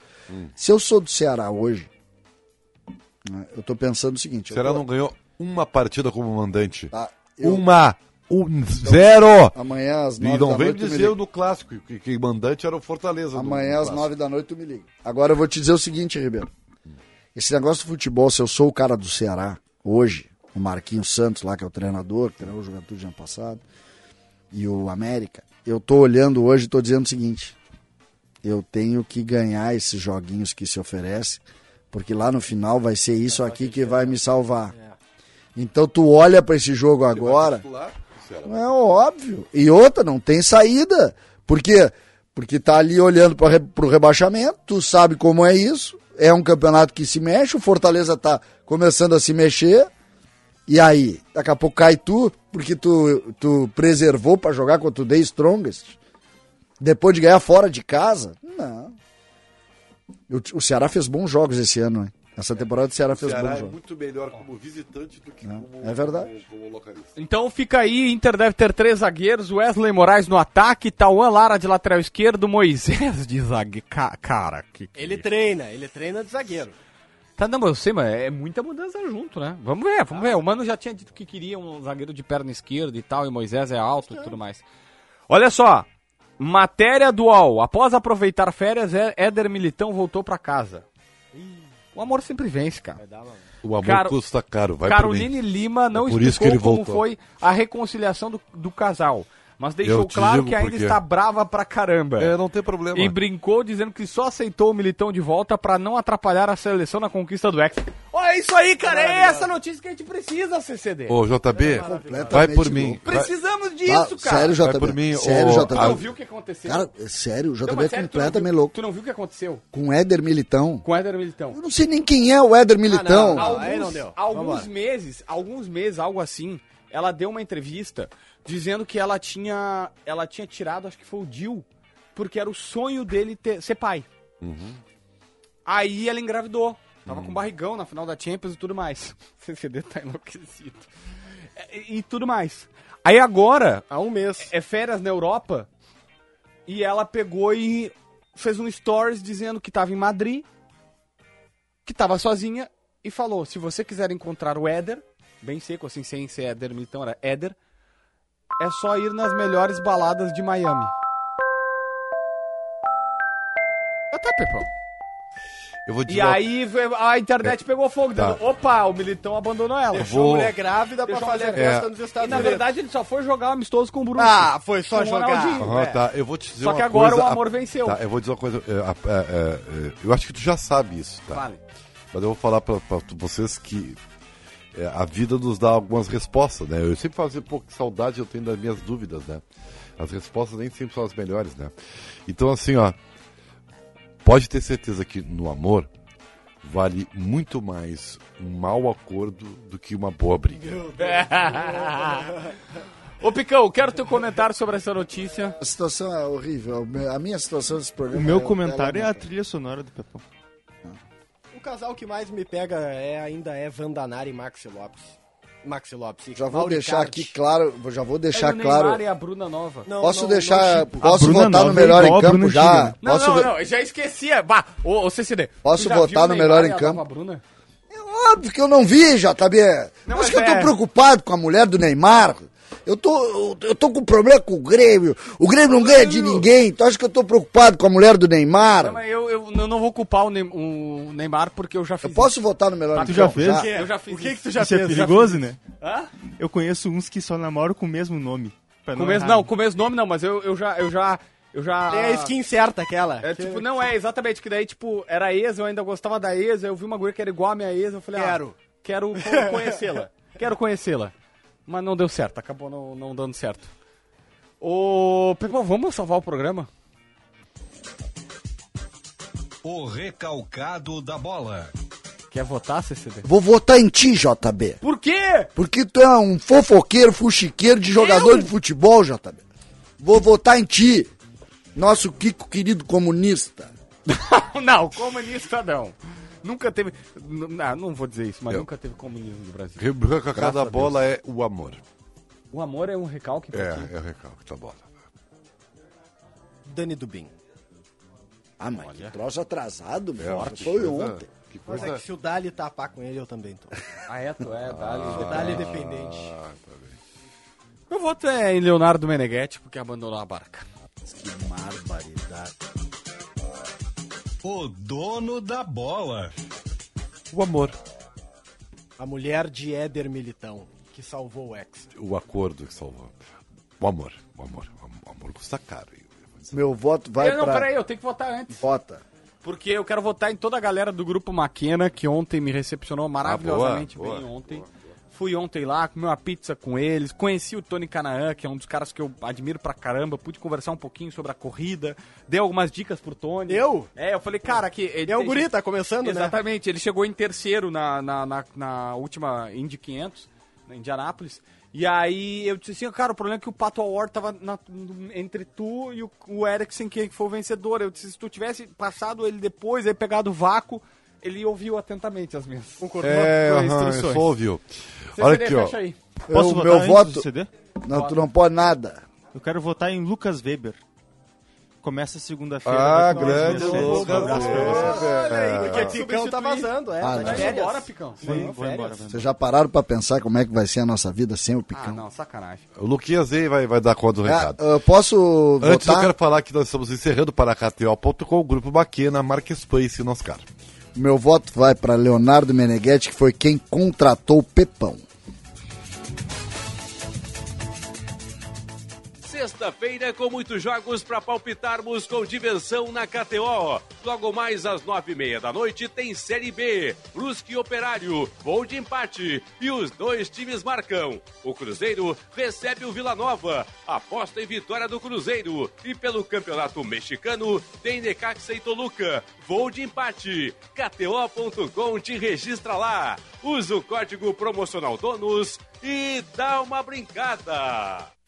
Speaker 4: Se eu sou do Ceará hoje, né, eu tô pensando o seguinte.
Speaker 5: O Ceará
Speaker 4: tô-
Speaker 5: não ganhou uma partida como mandante.
Speaker 4: Tá, eu-
Speaker 5: Uma! Um zero!
Speaker 4: Amanhã às
Speaker 5: E
Speaker 4: nove
Speaker 5: não
Speaker 4: da noite tu me
Speaker 5: dizer
Speaker 4: liga.
Speaker 5: no clássico que, que mandante era o Fortaleza.
Speaker 4: Amanhã
Speaker 5: no
Speaker 4: às nove da noite tu me liga. Agora eu vou te dizer o seguinte, Ribeiro. Esse negócio do futebol, se eu sou o cara do Ceará, hoje, o Marquinhos Santos lá, que é o treinador, que treinou o Juventude ano passado, e o América, eu tô olhando hoje e tô dizendo o seguinte. Eu tenho que ganhar esses joguinhos que se oferece, porque lá no final vai ser isso aqui que vai me salvar. Então tu olha pra esse jogo agora,
Speaker 5: o Ceará.
Speaker 4: é óbvio. E outra, não tem saída. Por quê? Porque tá ali olhando para pro rebaixamento, tu sabe como é isso. É um campeonato que se mexe, o Fortaleza tá começando a se mexer. E aí, daqui a pouco cai tu, porque tu, tu preservou para jogar contra o The Strongest. Depois de ganhar fora de casa? Não. O, o Ceará fez bons jogos esse ano, hein? Essa temporada o Ceará
Speaker 5: O
Speaker 4: fez
Speaker 5: Ceará
Speaker 4: bons
Speaker 5: é
Speaker 4: jogos.
Speaker 5: muito melhor como visitante do que como,
Speaker 4: é verdade.
Speaker 5: como, como localista.
Speaker 2: Então fica aí, Inter deve ter três zagueiros, Wesley Moraes no ataque, Tauan Lara de lateral esquerdo, Moisés de zagueiro. Ca- cara, que, que
Speaker 6: Ele treina, ele treina de zagueiro.
Speaker 2: Tá, não, mas eu sei, mas é muita mudança junto, né? Vamos ver, vamos ver. O Mano já tinha dito que queria um zagueiro de perna esquerda e tal, e Moisés é alto e tudo mais. Olha só, matéria dual. Após aproveitar férias, É- Éder Militão voltou pra casa. O amor sempre vence, cara.
Speaker 5: O amor
Speaker 2: Caro-
Speaker 5: custa caro, vai.
Speaker 2: Caroline Lima não
Speaker 5: É por isso
Speaker 2: explicou
Speaker 5: que ele
Speaker 2: como
Speaker 5: voltou.
Speaker 2: foi a reconciliação do, do casal, mas deixou claro que ainda está brava pra caramba.
Speaker 5: É, não tem problema.
Speaker 2: E brincou dizendo que só aceitou o Militão de volta pra não atrapalhar a seleção na conquista do Hexa. Olha isso aí, cara, é essa notícia que a gente precisa, CCD.
Speaker 5: Ô, JB,
Speaker 4: Completamente
Speaker 5: vai por mim. Vai,
Speaker 2: Precisamos disso,
Speaker 4: Ah,
Speaker 2: cara.
Speaker 4: sério,
Speaker 5: vai
Speaker 4: JB.
Speaker 5: por mim.
Speaker 4: sério, JB.
Speaker 2: Tu não viu o que aconteceu?
Speaker 4: Cara, é sério, o JB
Speaker 2: Não,
Speaker 4: é
Speaker 2: sério, não
Speaker 4: completamente
Speaker 2: viu-
Speaker 4: louco.
Speaker 2: Tu não viu o que aconteceu
Speaker 4: Com o Éder Militão.
Speaker 2: com o Éder Militão?
Speaker 4: Eu não sei nem quem é o Éder Militão.
Speaker 6: não.
Speaker 2: alguns,
Speaker 6: aí não deu.
Speaker 2: alguns
Speaker 6: Vambora.
Speaker 2: meses, alguns meses, algo assim, ela deu uma entrevista dizendo que ela tinha, ela tinha tirado, acho que foi o Dil, porque era o sonho dele ter- ser pai. Aí ela engravidou. Tava com barrigão na final da Champions e tudo mais. <laughs> O CCD tá enlouquecido. É, E, e tudo mais. Aí agora,
Speaker 6: Há um mês.
Speaker 2: é férias na Europa e ela pegou e fez um stories dizendo que tava em Madrid, que tava sozinha e falou: se você quiser encontrar o Éder, bem seco assim, sem ser Éder Militão, era Éder, é só ir nas melhores baladas de Miami. Ah, tá, Pepão.
Speaker 5: Eu vou
Speaker 2: E aí a internet pegou fogo,
Speaker 5: Tá.
Speaker 2: opa, o Militão abandonou ela.
Speaker 6: Deixou
Speaker 5: vou-
Speaker 6: a mulher grávida pra
Speaker 2: Deixou a
Speaker 6: fazer
Speaker 2: mulher-
Speaker 6: festa
Speaker 5: É.
Speaker 6: nos
Speaker 2: E
Speaker 6: Estados
Speaker 2: na
Speaker 6: Unidos.
Speaker 2: verdade ele só foi jogar amistoso com o Bruno.
Speaker 6: Ah, foi só
Speaker 2: Com o
Speaker 6: jogar.
Speaker 2: Ronaldinho.
Speaker 5: Aham,
Speaker 6: É.
Speaker 5: tá, eu vou te dizer
Speaker 2: Só
Speaker 5: uma
Speaker 2: que agora
Speaker 5: coisa,
Speaker 2: o
Speaker 5: a-
Speaker 2: amor venceu.
Speaker 5: Tá, eu vou dizer uma coisa. é, a- é, é, é, eu acho que tu já sabe isso, tá?
Speaker 2: Vale.
Speaker 5: Mas eu vou falar pra, pra tu- vocês que é, a vida nos dá algumas respostas, né? Eu sempre falo assim, pô, que saudade eu tenho das minhas dúvidas, né? As respostas nem sempre são as melhores, né? Então, assim, ó, pode ter certeza que no amor vale muito mais um mau acordo do que uma boa briga. <laughs>
Speaker 2: Ô Picão, quero teu comentário sobre essa notícia.
Speaker 4: A situação é horrível. A minha situação desse
Speaker 7: O
Speaker 4: programa.
Speaker 7: meu
Speaker 4: é-
Speaker 7: comentário é
Speaker 4: ela-
Speaker 7: a trilha sonora do Pepão.
Speaker 6: O casal que mais me pega é, ainda é Vandanari e Maxi Lopes. Maxi Lopes.
Speaker 4: Já vou deixar aqui claro, já vou deixar
Speaker 2: é o
Speaker 4: claro.
Speaker 2: Neymar e a Bruna Nova.
Speaker 6: Não,
Speaker 4: Posso
Speaker 6: não-
Speaker 4: deixar,
Speaker 6: não tipo.
Speaker 4: posso votar no
Speaker 7: é
Speaker 4: melhor em campo já?
Speaker 2: Não,
Speaker 4: Posso
Speaker 2: não, não, eu já esquecia. Bah, ô, ô CCD.
Speaker 4: Posso votar no melhor em
Speaker 2: a
Speaker 4: campo?
Speaker 2: Nova Bruna?
Speaker 4: É óbvio que eu não vi, JB.
Speaker 2: Não,
Speaker 4: Acho
Speaker 2: mas
Speaker 4: que eu tô
Speaker 2: é.
Speaker 4: preocupado com a mulher do Neymar. Eu tô, eu tô com problema com o Grêmio. O Grêmio não ganha de ninguém. Então acho que eu tô preocupado com a mulher do Neymar.
Speaker 2: Não, mas eu, eu, eu não vou culpar o, Ney- o Neymar porque eu já fiz
Speaker 4: Eu posso votar no melhor
Speaker 2: Ah,
Speaker 4: em
Speaker 7: tu já fez?
Speaker 2: isso. Eu já fiz
Speaker 6: O que que
Speaker 2: isso.
Speaker 6: tu já
Speaker 7: Isso é
Speaker 6: fez?
Speaker 7: perigoso, né?
Speaker 2: Hã?
Speaker 7: Eu conheço uns que só namoram com o mesmo nome.
Speaker 2: Com o mesmo, não, com o mesmo nome não, mas eu, eu já... Eu já, eu já
Speaker 6: Tem a skin certa, aquela.
Speaker 2: É, tipo, não é exatamente, que daí, tipo, era ex, eu ainda gostava da ex, eu vi uma guria que era igual a minha ex, eu falei,
Speaker 6: Quero.
Speaker 2: ah, quero co- conhecê-la, <laughs> quero conhecê-la. Mas não deu certo, acabou não, não dando certo. Ô, Pepão, vamos salvar o programa?
Speaker 1: O recalcado da bola.
Speaker 2: Quer votar, CCD?
Speaker 4: Vou votar em ti, JB.
Speaker 2: Por quê?
Speaker 4: Porque tu é um fofoqueiro, fuxiqueiro de jogador de futebol, JB. Vou votar em ti, nosso Kiko querido comunista. <laughs>
Speaker 2: não, comunista não. Nunca teve. Não, não vou dizer isso, mas
Speaker 5: Eu-
Speaker 2: nunca teve comunismo no Brasil.
Speaker 5: O recalque
Speaker 2: Graças
Speaker 5: da
Speaker 2: a
Speaker 5: bola é o amor.
Speaker 2: O amor é um recalque pra ti.
Speaker 5: É, é o recalque da bola.
Speaker 6: Dani Dubin.
Speaker 4: Ah, mas que troço atrasado, meu.
Speaker 5: que
Speaker 4: Foi
Speaker 5: coisa-
Speaker 4: ontem.
Speaker 5: Que
Speaker 6: Mas
Speaker 5: coisa.
Speaker 6: é que se o Dali tapar com ele, eu também tô.
Speaker 2: Ah, é, tu é, dali.
Speaker 6: O Dali é dependente.
Speaker 2: Meu voto é em Leonardo Meneghetti, porque abandonou a barca.
Speaker 4: Que barbaridade.
Speaker 1: O dono da bola.
Speaker 5: O amor.
Speaker 6: A mulher de Éder Militão, que salvou o ex.
Speaker 5: O acordo que salvou. O amor. O amor. O amor custa caro. eu vou dizer.
Speaker 4: Meu voto vai
Speaker 2: Eu- não,
Speaker 4: pra...
Speaker 2: peraí, eu tenho que votar antes.
Speaker 4: Vota.
Speaker 2: Porque eu quero votar em toda a galera do grupo Maquena, que ontem me recepcionou maravilhosamente
Speaker 5: boa,
Speaker 2: bem
Speaker 5: boa,
Speaker 2: ontem. Fui ontem lá, comi uma pizza com eles, conheci o Tony Canaan, que é um dos caras que eu admiro pra caramba, pude conversar um pouquinho sobre a corrida, dei algumas dicas pro Tony.
Speaker 6: Eu?
Speaker 2: É, eu falei, cara, que... Ele
Speaker 6: é o guri, tá começando, né?
Speaker 2: Exatamente, ele chegou em terceiro na, na, na, na última Indy 500, na Indianápolis. E aí eu disse assim, cara, o problema é que o Pato Award tava na- entre tu e o, o Eriksen, que foi o vencedor. Eu disse, se tu tivesse passado ele depois, aí pegado o vácuo, ele ouviu atentamente as minhas
Speaker 6: Concordou?
Speaker 5: É,
Speaker 2: com as
Speaker 5: aham,
Speaker 2: instruções.
Speaker 5: só ouviu.
Speaker 2: CCD,
Speaker 5: Olha aqui, ó.
Speaker 2: aí.
Speaker 7: Posso
Speaker 4: Eu-
Speaker 7: votar
Speaker 4: meu
Speaker 7: antes
Speaker 4: voto-
Speaker 7: do CD?
Speaker 4: Não, tu não pode nada.
Speaker 7: Eu quero votar em Lucas Weber. Começa segunda-feira.
Speaker 5: Ah, grande. Lucas
Speaker 7: Um abraço pra vocês.
Speaker 6: Olha aí,
Speaker 5: É.
Speaker 6: porque o Picão tá vazando, é.
Speaker 4: Ah,
Speaker 6: tá de
Speaker 2: embora, Picão.
Speaker 6: Sim,
Speaker 7: vou
Speaker 6: férias.
Speaker 7: embora.
Speaker 4: Vocês já pararam pra pensar como é que vai ser a nossa vida sem o
Speaker 2: Ah,
Speaker 4: Picão?
Speaker 2: não, sacanagem.
Speaker 5: O Luquinhas aí vai, vai dar conta do
Speaker 4: Ah,
Speaker 5: recado.
Speaker 4: eu posso
Speaker 5: Antes eu
Speaker 4: votar?
Speaker 5: quero falar que nós estamos encerrando para KTO.com, o Grupo Baquena, Mark Space e Noscar.
Speaker 4: Meu voto vai para Leonardo Meneghetti, que foi quem contratou o Pepão.
Speaker 9: Sexta-feira com muitos jogos para palpitarmos com dimensão na KTO. Logo mais às nove e meia da noite tem Série B, Brusque Operário, gol de empate e os dois times marcam. O Cruzeiro recebe o Vila Nova, aposta em vitória do Cruzeiro e pelo Campeonato Mexicano tem Necaxa e Toluca, gol de empate. KTO.com te registra lá. Usa o código promocional DONOS e dá uma brincada.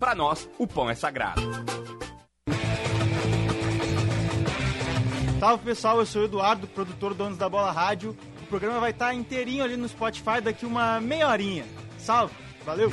Speaker 2: para nós, o pão é sagrado.
Speaker 10: Salve pessoal, eu sou o Eduardo, produtor Donos da Bola Rádio. O programa vai estar inteirinho ali no Spotify daqui uma meia horinha. Salve, valeu!